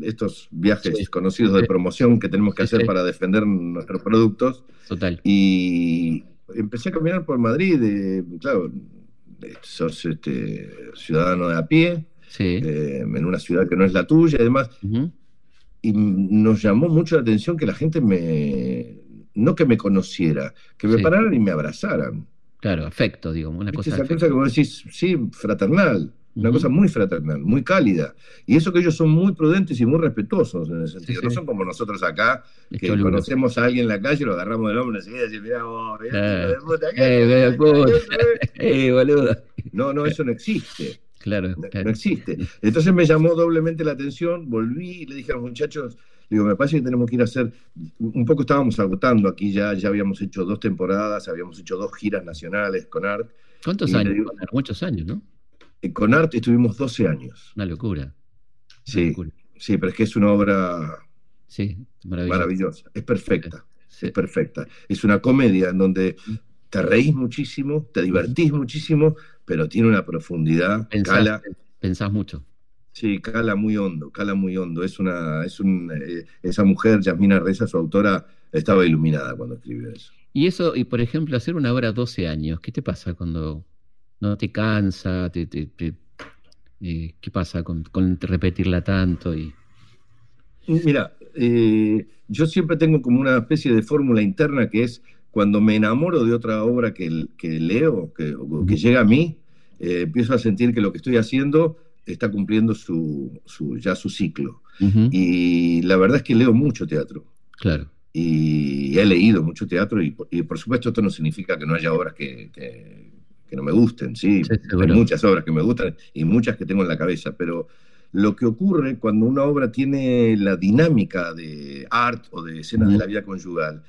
B: estos viajes conocidos de promoción que tenemos que hacer para defender nuestros productos.
A: Total.
B: Y empecé a caminar por Madrid, eh, claro, eh, sos este, ciudadano de a pie, eh, en una ciudad que no es la tuya y demás. Y nos llamó mucho la atención que la gente me, no que me conociera, que me
A: Sí.
B: pararan y me abrazaran.
A: Claro, afecto, digo, una cosa.
B: Esa cosa que vos decís, sí, fraternal, una cosa muy fraternal, muy cálida. Y eso que ellos son muy prudentes y muy respetuosos en ese sentido.
A: sí.
B: No son como nosotros acá, que conocemos a alguien en la calle, lo agarramos del hombro enseguida y decimos, mirá vos, mirá,
A: Eh,
B: hijo de puta, ¿qué
A: eh, puta. Eh, boludo.
B: No, no, eso no existe.
A: Claro,
B: No,
A: claro.
B: no existe. Entonces me llamó doblemente la atención, volví y le dije a los muchachos, digo, me parece que tenemos que ir a hacer, un poco estábamos agotando aquí ya, ya habíamos hecho dos temporadas, habíamos hecho dos giras nacionales con ART.
A: ¿Cuántos años?
B: digo-
A: Muchos años, ¿no?
B: Eh, Con ART estuvimos 12 años.
A: Una locura.
B: Sí, sí, pero es que es una obra
A: Sí,
B: maravillosa, es perfecta, es perfecta. Es una comedia en donde te reís muchísimo, te divertís muchísimo, pero tiene una profundidad,
A: Pensás,
B: cala,
A: pensás mucho.
B: sí, cala muy hondo, cala muy hondo. Es una, es un, eh, esa mujer, Yasmina Reza, su autora, estaba iluminada cuando escribió eso.
A: Y eso, y por ejemplo, hacer una obra 12 años, ¿qué te pasa cuando no te cansa? Te, te- te- eh, ¿Qué pasa con, con repetirla tanto? Y,
B: Mira, eh, yo siempre tengo como una especie de fórmula interna que es cuando me enamoro de otra obra que, que leo, que, que llega a mí, eh, empiezo a sentir que lo que estoy haciendo está cumpliendo su, su- ya su ciclo. Y la verdad es que leo mucho teatro.
A: Claro.
B: Y he leído mucho teatro y, por- y por supuesto esto no significa que no haya obras que, que- que no me gusten, ¿sí? Hay muchas obras que me gustan y muchas que tengo en la cabeza, pero lo que ocurre cuando una obra tiene la dinámica de art o de escenas de la vida conyugal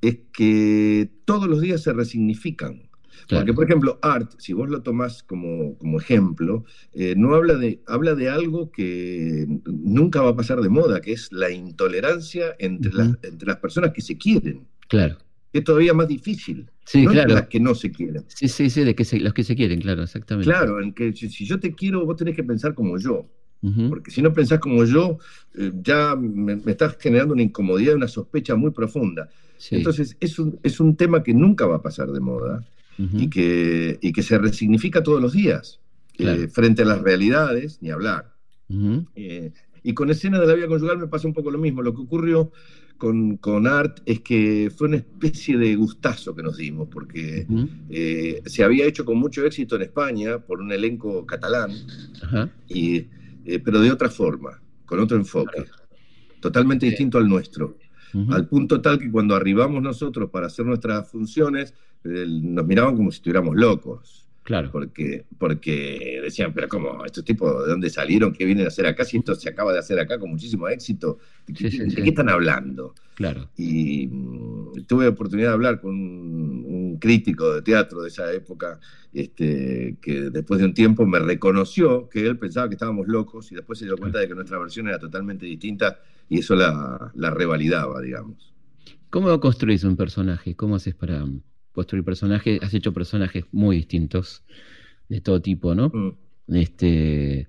B: es que todos los días se resignifican. Porque, por ejemplo, Art, si vos lo tomás como, como ejemplo, eh, no habla de, habla de algo que nunca va a pasar de moda, que es la intolerancia entre, las, entre las personas que se quieren.
A: claro.
B: Es todavía más difícil.
A: Sí,
B: no
A: claro.
B: las que no se quieren.
A: Sí, sí, sí, de que se- los que se quieren, claro, exactamente.
B: Claro, en que si, si yo te quiero, vos tenés que pensar como yo. Porque si no pensás como yo, eh, ya me, me estás generando una incomodidad, una sospecha muy profunda.
A: Sí.
B: Entonces, es un, es un tema que nunca va a pasar de moda y, que, y que se resignifica todos los días eh, frente a las realidades, ni hablar. Eh, y con escenas de la vida conyugal me pasa un poco lo mismo. Lo que ocurrió con, con Art es que fue una especie de gustazo que nos dimos, porque eh, se había hecho con mucho éxito en España por un elenco catalán, y, eh, pero de otra forma, con otro enfoque, totalmente distinto al nuestro. Al punto tal que cuando arribamos nosotros para hacer nuestras funciones, eh, nos miraban como si estuviéramos locos.
A: Claro.
B: Porque, porque decían, pero ¿cómo? ¿Estos tipos de dónde salieron? ¿Qué vienen a hacer acá? Si esto se acaba de hacer acá con muchísimo éxito. ¿De, qué-
A: Sí, sí,
B: de
A: sí.
B: qué están hablando?
A: Claro.
B: Y mm, tuve oportunidad de hablar con un, un crítico de teatro de esa época, este, que después de un tiempo me reconoció que él pensaba que estábamos locos y después se dio cuenta de que nuestra versión era totalmente distinta y eso la, la revalidaba, digamos.
A: ¿Cómo construís un personaje? ¿Cómo haces para construir personajes? Has hecho personajes muy distintos, de todo tipo, ¿no?
B: Mm.
A: Este,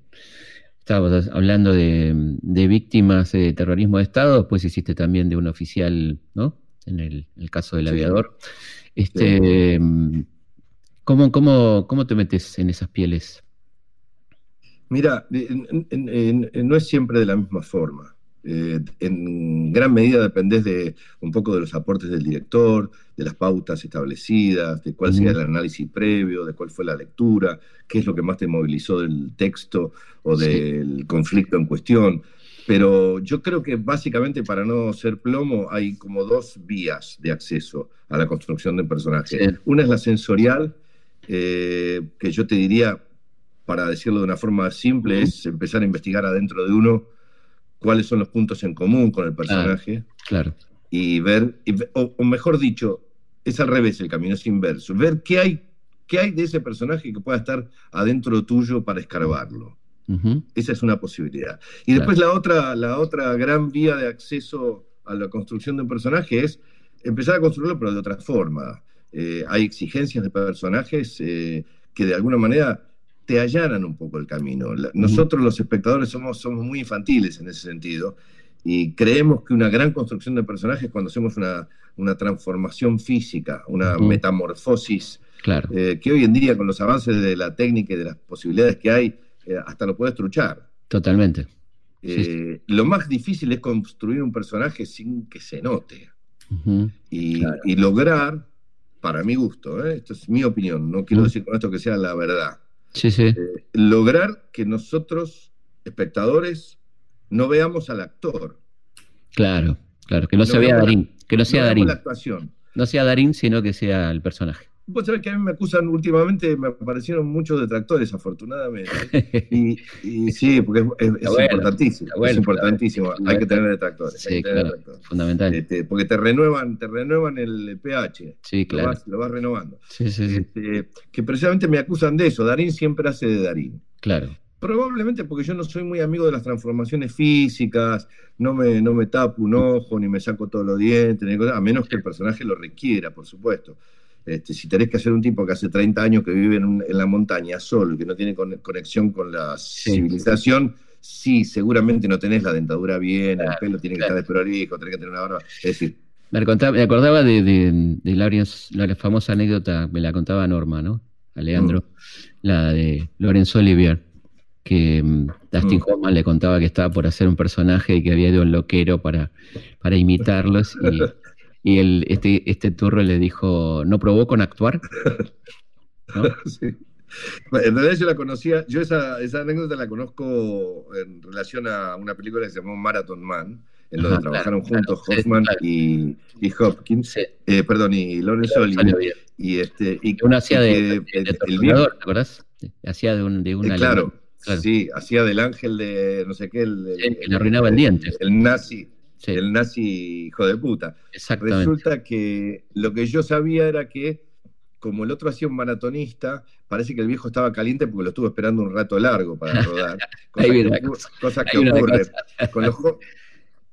A: estábamos hablando de, de víctimas de terrorismo de Estado, después hiciste también de un oficial, ¿no? En el, el caso del
B: Sí.
A: aviador. Este, ¿cómo, cómo, ¿Cómo te metes en esas pieles?
B: Mira, no es siempre de la misma forma. Eh, en gran medida dependés de un poco de los aportes del director, de las pautas establecidas, de cuál sería
A: Ujú.
B: el análisis previo, de cuál fue la lectura, qué es lo que más te movilizó del texto o
A: Sí.
B: del conflicto en cuestión. Pero yo creo que básicamente para no ser plomo hay como dos vías de acceso a la construcción de un personaje.
A: Sí.
B: Una es la sensorial, eh, que yo te diría, para decirlo de una forma simple, es empezar a investigar adentro de uno cuáles son los puntos en común con el personaje
A: Claro.
B: y ver, y o, o mejor dicho, es al revés el camino, es inverso, ver qué hay, qué hay de ese personaje que pueda estar adentro tuyo para escarbarlo. Esa es una posibilidad. Y después la, otra, la otra gran vía de acceso a la construcción de un personaje es empezar a construirlo, pero de otra forma. Eh, hay exigencias de personajes eh, que de alguna manera te allanan un poco el camino. Nosotros los espectadores somos, somos muy infantiles en ese sentido y creemos que una gran construcción de personajes cuando hacemos una, una transformación física, una
A: Ujú.
B: metamorfosis,
A: Claro.
B: eh, que hoy en día con los avances de la técnica y de las posibilidades que hay, eh, hasta lo puedes truchar.
A: Totalmente.
B: Eh, Lo más difícil es construir un personaje sin que se note y, y lograr, para mi gusto, ¿eh? esto es mi opinión, no quiero decir con esto que sea la verdad,
A: Sí, sí.
B: eh, lograr que nosotros, espectadores, no veamos al actor.
A: Claro, claro. Que no,
B: No
A: se vea Darín. Que no sea Darín.
B: la actuación.
A: No sea Darín, sino que sea el personaje.
B: Vos sabés que a mí me acusan últimamente, me aparecieron muchos detractores, afortunadamente. Y, y sí, porque es, importantísimo. es importantísimo. Hay que tener detractores.
A: Sí,
B: tener
A: claro.
B: detractores.
A: Fundamental.
B: Este, porque te renuevan, te renuevan el, pH.
A: Sí,
B: Lo
A: claro.
B: vas, lo vas renovando.
A: Sí, sí, sí.
B: Este, que precisamente me acusan de eso. Darín siempre hace de Darín.
A: Claro.
B: Probablemente porque yo no soy muy amigo de las transformaciones físicas, no me, no me tapo un ojo, ni me saco todos los dientes, a menos que el personaje lo requiera, por supuesto. Este, si tenés que hacer un tipo que hace 30 años que vive en, la montaña solo y que no tiene con- conexión con la civilización, sí, seguramente no tenés la dentadura bien, el pelo tiene que estar desprolijo, tenés que tener una barba. Es decir,
A: Me, acordaba de, de, de Lawrence- la famosa anécdota, me la contaba Norma, ¿no? A Leandro,
B: Mm.
A: la de Lorenzo Olivier, que mm, Dustin
B: Mm.
A: Hoffman le contaba que estaba por hacer un personaje y que había ido un loquero para, para imitarlos. Y, y el, este, este turro le dijo, ¿no probó con actuar? ¿No?
B: Sí. Bueno, En realidad yo la conocía, yo esa, esa anécdota la conozco en relación a una película que se llamó Marathon Man, en donde
A: Ajá,
B: trabajaron
A: claro,
B: juntos
A: claro,
B: Hoffman
A: claro.
B: y, y Hopkins, eh, perdón, y Lawrence Olivier. Y, este, y,
A: Uno hacía
B: y
A: de,
B: que
A: de-
B: el-
A: de
B: el
A: ¿te acordás? Hacía de un, de
B: eh, claro, sí, hacía del ángel de no sé qué, el, el-
A: que le arruinaba el diente.
B: el nazi,
A: Sí.
B: el nazi hijo de puta. Resulta que lo que yo sabía era que, como el otro hacía un maratonista, parece que el viejo estaba caliente porque lo estuvo esperando un rato largo para rodar. Cosa que, ocurre-
A: cosa.
B: que ocurre.
A: cosa.
B: Con los, jo-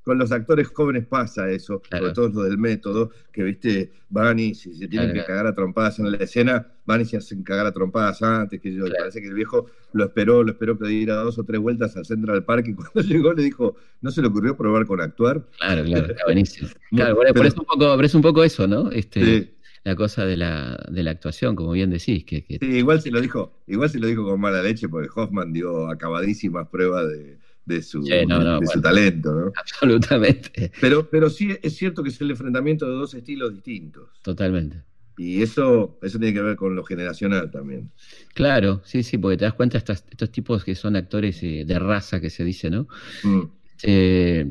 B: con los actores jóvenes pasa eso,
A: Claro.
B: sobre todo los del método, que viste, van y si se tienen
A: Claro.
B: que cagar a trompadas en la escena, van y se hacen cagar a trompadas antes, que yo, parece que el viejo lo esperó, lo esperó que diera dos o tres vueltas al Central Park y cuando llegó le dijo, ¿no se le ocurrió probar con actuar?
A: Claro, claro, está buenísimo. Claro, bueno,
B: pero-
A: pero es un poco, pero es un poco eso, ¿no? Este,
B: Sí.
A: La cosa de la, de la actuación, como bien decís, que, que-
B: Sí, igual se lo dijo, igual se lo dijo con mala leche, porque Hoffman dio acabadísimas pruebas de, de su,
A: Sí, no, no,
B: de su talento, ¿no?
A: absolutamente,
B: Pero, pero sí es cierto que es el enfrentamiento de dos estilos distintos.
A: totalmente.
B: Y eso, eso tiene que ver con lo generacional también.
A: Claro, sí, sí, porque te das cuenta estos, estos tipos que son actores eh, de raza, que se dice, ¿no?
B: Mm,
A: Eh,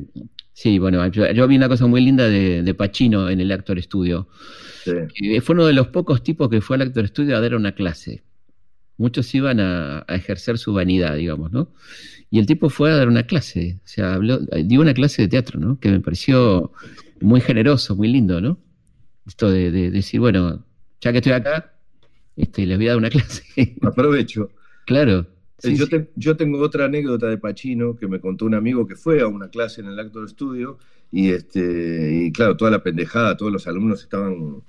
A: sí, bueno, yo, yo vi una cosa muy linda de, de Pacino en el Actor Studio.
B: sí.
A: que fue uno de los pocos tipos que fue al Actor Studio a dar una clase. Muchos iban a, a ejercer su vanidad, digamos, ¿no? Y el tipo fue a dar una clase, o sea, habló, dio una clase de teatro, ¿no? Que me pareció muy generoso, muy lindo, ¿no? Esto de, de decir, bueno, ya que estoy acá, este, les voy a dar una clase.
B: Aprovecho.
A: claro.
B: Eh,
A: sí,
B: yo,
A: sí.
B: te- yo tengo otra anécdota de Pacino que me contó un amigo que fue a una clase en el Actor Studio y, este, y claro, toda la pendejada, todos los alumnos estaban,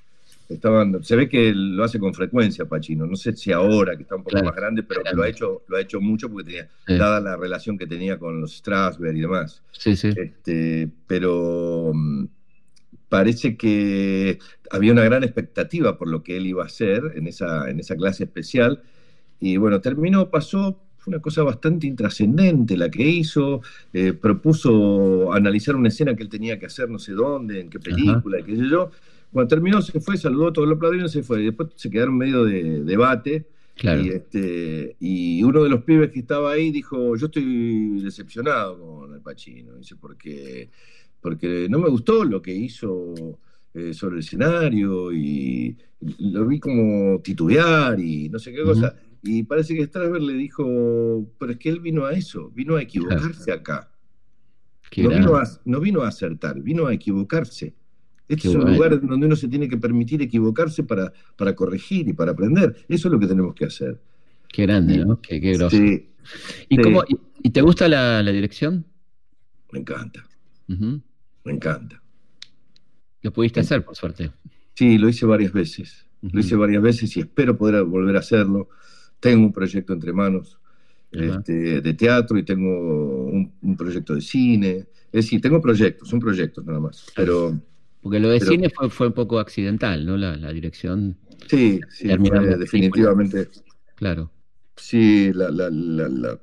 B: estaban, se ve que lo hace con frecuencia Pacino, no sé si ahora que está un poco
A: Claro,
B: más grande, pero
A: grande.
B: lo ha hecho, lo ha hecho mucho porque tenía,
A: Sí.
B: dada la relación que tenía con los Strasberg y demás.
A: Sí, sí.
B: Este, pero mm, parece que había una gran expectativa por lo que él iba a hacer en esa, en esa clase especial. Y bueno, terminó, pasó, fue una cosa bastante intrascendente la que hizo. eh, propuso analizar una escena que él tenía que hacer no sé dónde, en qué película, qué sé yo. Cuando terminó, se fue, saludó, todos lo aplaudieron, se fue. Y después se quedaron medio de debate.
A: Claro.
B: Y, este, y uno de los pibes que estaba ahí dijo, yo estoy decepcionado con el Pacino, dice, porque, porque no me gustó lo que hizo eh, sobre el escenario y lo vi como titubear y no sé qué cosa. Y parece que Strasberg le dijo, pero es que él vino a eso, vino a equivocarse acá. No vino, a, no vino a acertar, vino a equivocarse. Este
A: Qué
B: es un
A: bueno.
B: lugar donde uno se tiene que permitir equivocarse para, para corregir y para aprender. Eso es lo que tenemos que hacer.
A: Qué grande, ¿no? Qué, qué grosso.
B: Sí,
A: ¿Y,
B: Sí.
A: cómo, y, y te gusta la, la dirección?
B: Me encanta, me encanta.
A: Lo pudiste hacer, por suerte.
B: Sí, lo hice varias veces. Lo hice varias veces y espero poder volver a hacerlo. Tengo un proyecto entre manos este, de teatro y tengo un, un proyecto de cine. Es decir, tengo proyectos, son proyectos nada más. Pero
A: Porque lo de
B: Pero-
A: cine fue, fue un poco accidental, ¿no? La, la dirección.
B: sí, sí, fue definitivamente.
A: Claro.
B: Sí, la, la, la, la,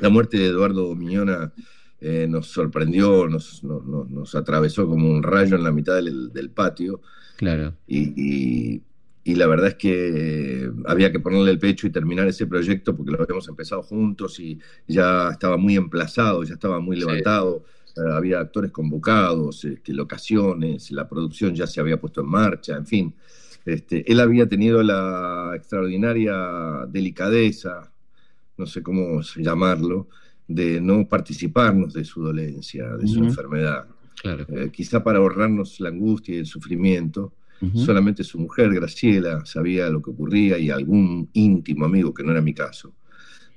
B: la muerte de Eduardo Miñona eh, nos sorprendió, nos, nos, nos- nos atravesó como un rayo en la mitad del, del patio.
A: Claro.
B: y, y- y la verdad es que había que ponerle el pecho y terminar ese proyecto porque lo habíamos empezado juntos y ya estaba muy emplazado, ya estaba muy levantado, eh, había actores convocados, este, locaciones, la producción ya se había puesto en marcha, en fin. Este, él había tenido la extraordinaria delicadeza, no sé cómo llamarlo, de no participarnos de su dolencia, de su enfermedad.
A: Claro.
B: Eh, quizá para ahorrarnos la angustia y el sufrimiento. Solamente su mujer, Graciela, sabía lo que ocurría y algún íntimo amigo, que no era mi caso.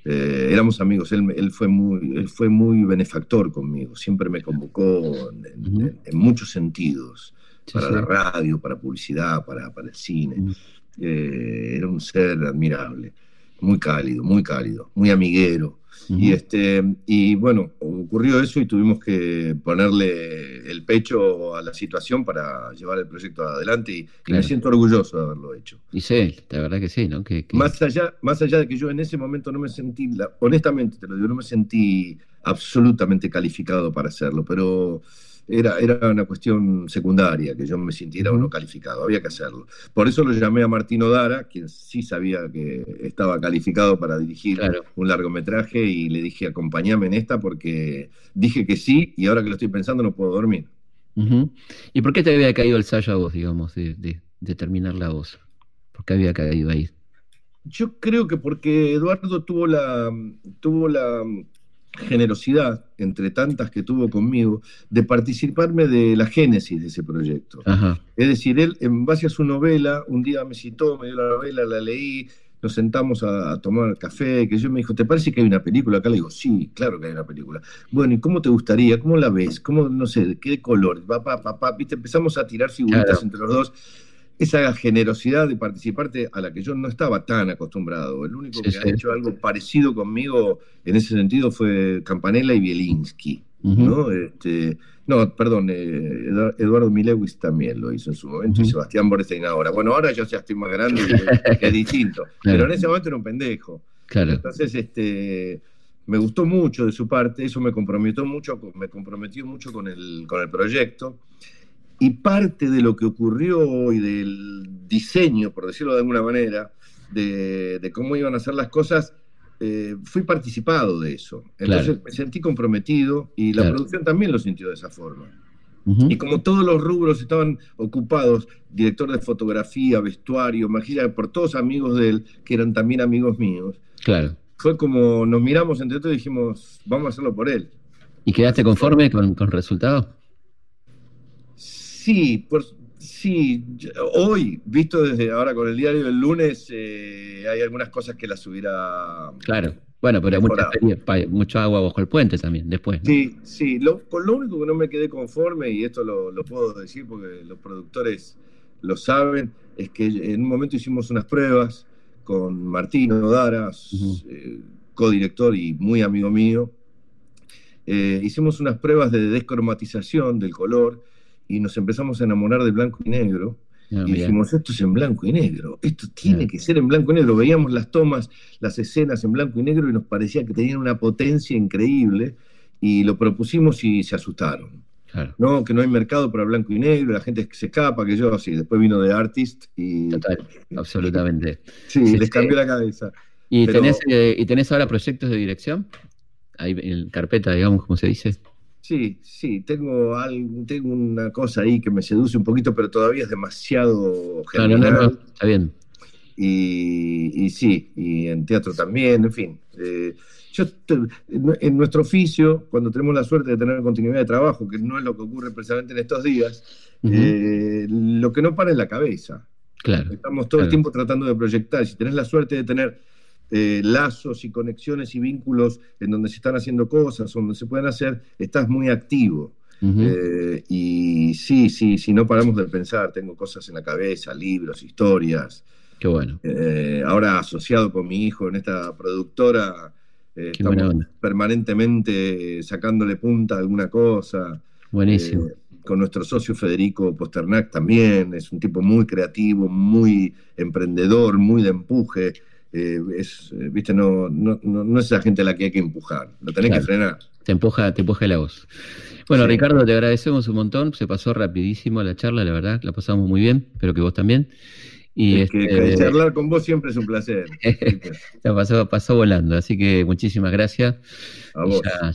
B: Eh, éramos amigos, él, él fue muy, él fue muy benefactor conmigo, siempre me convocó en, en-
A: Ujú.
B: en- en muchos sentidos,
A: Sí,
B: para
A: sí.
B: la radio, para publicidad, para, para el cine. Eh, era un ser admirable, muy cálido, muy cálido, muy amiguero. Y, este, y bueno, ocurrió eso y tuvimos que ponerle el pecho a la situación para llevar el proyecto adelante y, me siento orgulloso de haberlo hecho.
A: Y sí, la verdad que sí, ¿no? Que, que-
B: Más allá, más allá de que yo en ese momento no me sentí, la- honestamente te lo digo, no me sentí absolutamente calificado para hacerlo, pero era, era una cuestión secundaria que yo me sintiera o no calificado, había que hacerlo. Por eso lo llamé a Martino Dara, quien sí sabía que estaba calificado para dirigir
A: Claro.
B: un largometraje y le dije, acompáñame en esta porque dije que sí y ahora que lo estoy pensando no puedo dormir.
A: ¿Y por qué te había caído el sallo a vos, digamos, de, de, de terminar la voz? ¿Por qué había caído ahí?
B: Yo creo que porque Eduardo tuvo la, tuvo la generosidad, entre tantas que tuvo conmigo, de participarme de la génesis de ese proyecto.
A: Ajá.
B: Es decir, él, en base a su novela, un día me citó, me dio la novela, la leí, nos sentamos a, tomar café, que yo me dijo, ¿te parece que hay una película acá? Le digo, sí, claro que hay una película. Bueno, ¿y cómo te gustaría? ¿Cómo la ves? ¿Cómo, no sé, de qué color? Papá, papá, viste, empezamos a tirar figuritas
A: Claro.
B: entre los dos. Esa generosidad de participarte a la que yo no estaba tan acostumbrado. El único
A: Sí,
B: que
A: sí.
B: ha hecho algo parecido conmigo en ese sentido fue Campanella y Bielinski. ¿no? Este, no, perdón, eh, Edu- Eduardo Milewis también lo hizo en su momento y. Sebastián Borstein ahora. Bueno, ahora yo ya estoy más grande y es distinto,
A: Claro.
B: pero en ese momento era un pendejo.
A: Claro.
B: Entonces, este, me gustó mucho de su parte, eso me comprometió mucho, me comprometió mucho con el, con el proyecto. Y parte de lo que ocurrió y del diseño, por decirlo de alguna manera, de, de cómo iban a ser las cosas, eh, fui participado de eso. Entonces
A: Claro.
B: me sentí comprometido y la
A: Claro.
B: producción también lo sintió de esa forma.
A: Ujú.
B: Y como todos los rubros estaban ocupados, director de fotografía, vestuario, magia, por todos amigos de él, que eran también amigos míos,
A: Claro.
B: fue como nos miramos entre todos y dijimos, vamos a hacerlo por él.
A: ¿Y quedaste conforme con, con el resultado?
B: Sí, por, sí, hoy, visto desde ahora con el diario del lunes, eh, hay algunas cosas que las hubiera...
A: Claro. Bueno, pero mucha, mucho agua bajo el puente también, después. ¿no?
B: Sí, sí, lo, con lo único que no me quedé conforme, y esto lo, lo puedo decir porque los productores lo saben, es que en un momento hicimos unas pruebas con Martino Dara,
A: Ujú.
B: eh, codirector y muy amigo mío. Eh, hicimos unas pruebas de descromatización del color y nos empezamos a enamorar de blanco y negro.
A: Ah,
B: Y dijimos, esto es en blanco y negro, esto tiene
A: Claro.
B: que ser en blanco y negro. Veíamos las tomas, las escenas en blanco y negro y nos parecía que tenían una potencia increíble y lo propusimos y se asustaron.
A: Claro.
B: No, que no hay mercado para blanco y negro, la gente se escapa, que yo, sí, después vino de Artist y
A: Total, absolutamente.
B: sí,
A: Sí,
B: les cambió la cabeza.
A: ¿Y,
B: Pero-
A: tenés, eh, ¿Y tenés ahora proyectos de dirección? Ahí en carpeta, digamos, como se dice.
B: Sí, sí, tengo, algo, tengo una cosa ahí que me seduce un poquito, pero todavía es demasiado
A: no, no, no, está bien.
B: y, y sí, y en teatro también, en fin. Eh, yo en nuestro oficio, cuando tenemos la suerte de tener continuidad de trabajo, que no es lo que ocurre precisamente en estos días, eh, lo que no para es la cabeza.
A: Claro.
B: Estamos todo el tiempo tratando de proyectar. Si tenés la suerte de tener eh, lazos y conexiones y vínculos en donde se están haciendo cosas, donde se pueden hacer, estás muy activo. Eh, y sí, sí, sí, no paramos de pensar, tengo cosas en la cabeza, libros, historias.
A: Qué bueno.
B: Eh, ahora asociado con mi hijo en esta productora, estamos permanentemente sacándole punta a alguna cosa.
A: Buenísimo
B: con nuestro socio Federico Posternac también, es un tipo muy creativo, muy emprendedor, muy de empuje. Eh, es, eh, viste, no, no, no, es esa gente a la que hay que empujar, lo tenés que frenar.
A: Te empuja, te empuja la voz. Bueno, Ricardo, te agradecemos un montón, se pasó rapidísimo la charla, la verdad, la pasamos muy bien, espero que vos también.
B: Y este, charlar con vos siempre es un placer.
A: pasó, pasó volando, así que muchísimas gracias.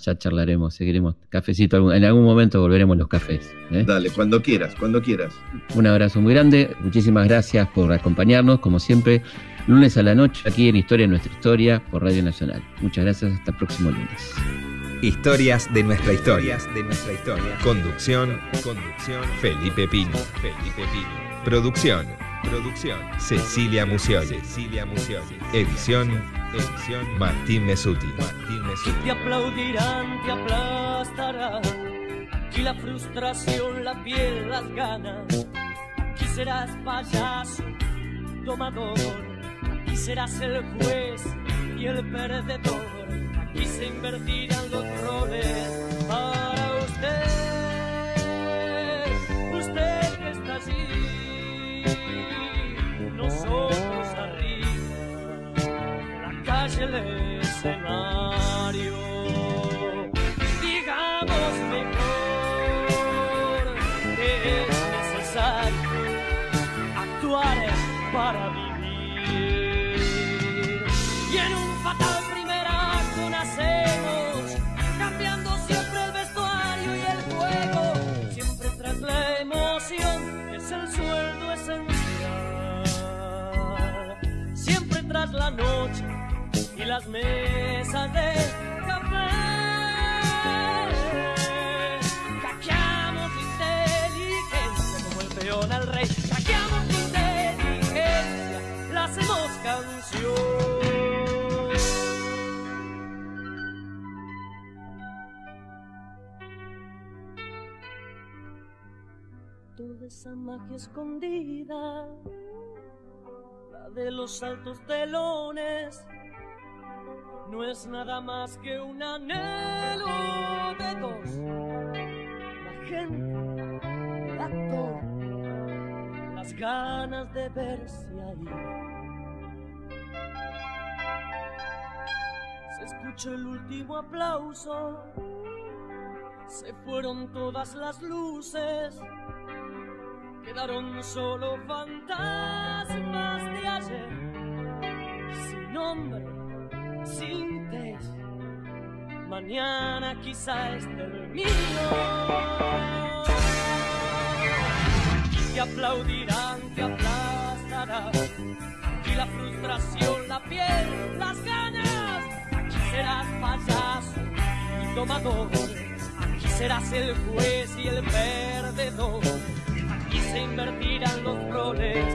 A: Ya, charlaremos, seguiremos. Cafecito, en algún momento volveremos los cafés.
B: ¿eh? Dale, cuando quieras, cuando quieras.
A: Un abrazo muy grande, muchísimas gracias por acompañarnos, como siempre, lunes a la noche aquí en Historia de Nuestra Historia por Radio Nacional. Muchas gracias, hasta el próximo lunes.
G: Historias de nuestra historia. de nuestra historia. Conducción, conducción, Felipe Pino. Felipe Pino. Producción. Producción. Cecilia Musioli. Cecilia Musioli. Edición. Edición. Martín Mesuti. Martín
K: Mesuti. Te aplaudirán, te aplastarán. Y la frustración, la piel, las ganas. Aquí serás payaso, tomador. Aquí serás el juez y el perdedor. Aquí se invertirán los roles noche y las mesas de café. Hackeamos inteligencia como el peón al rey. Hackeamos inteligencia, la hacemos canción. Toda esa magia escondida de los altos telones no es nada más que un anhelo de dos. La gente, el actor, las ganas de verse ahí. Se escuchó el último aplauso, se fueron todas las luces quedaron solo fantasmas Mañana quizá esté el. Te aplaudirán, te aplastarán. Y la frustración, la piel, las ganas. Aquí serás payaso y tomador. Aquí serás el juez y el perdedor y se invertirán los roles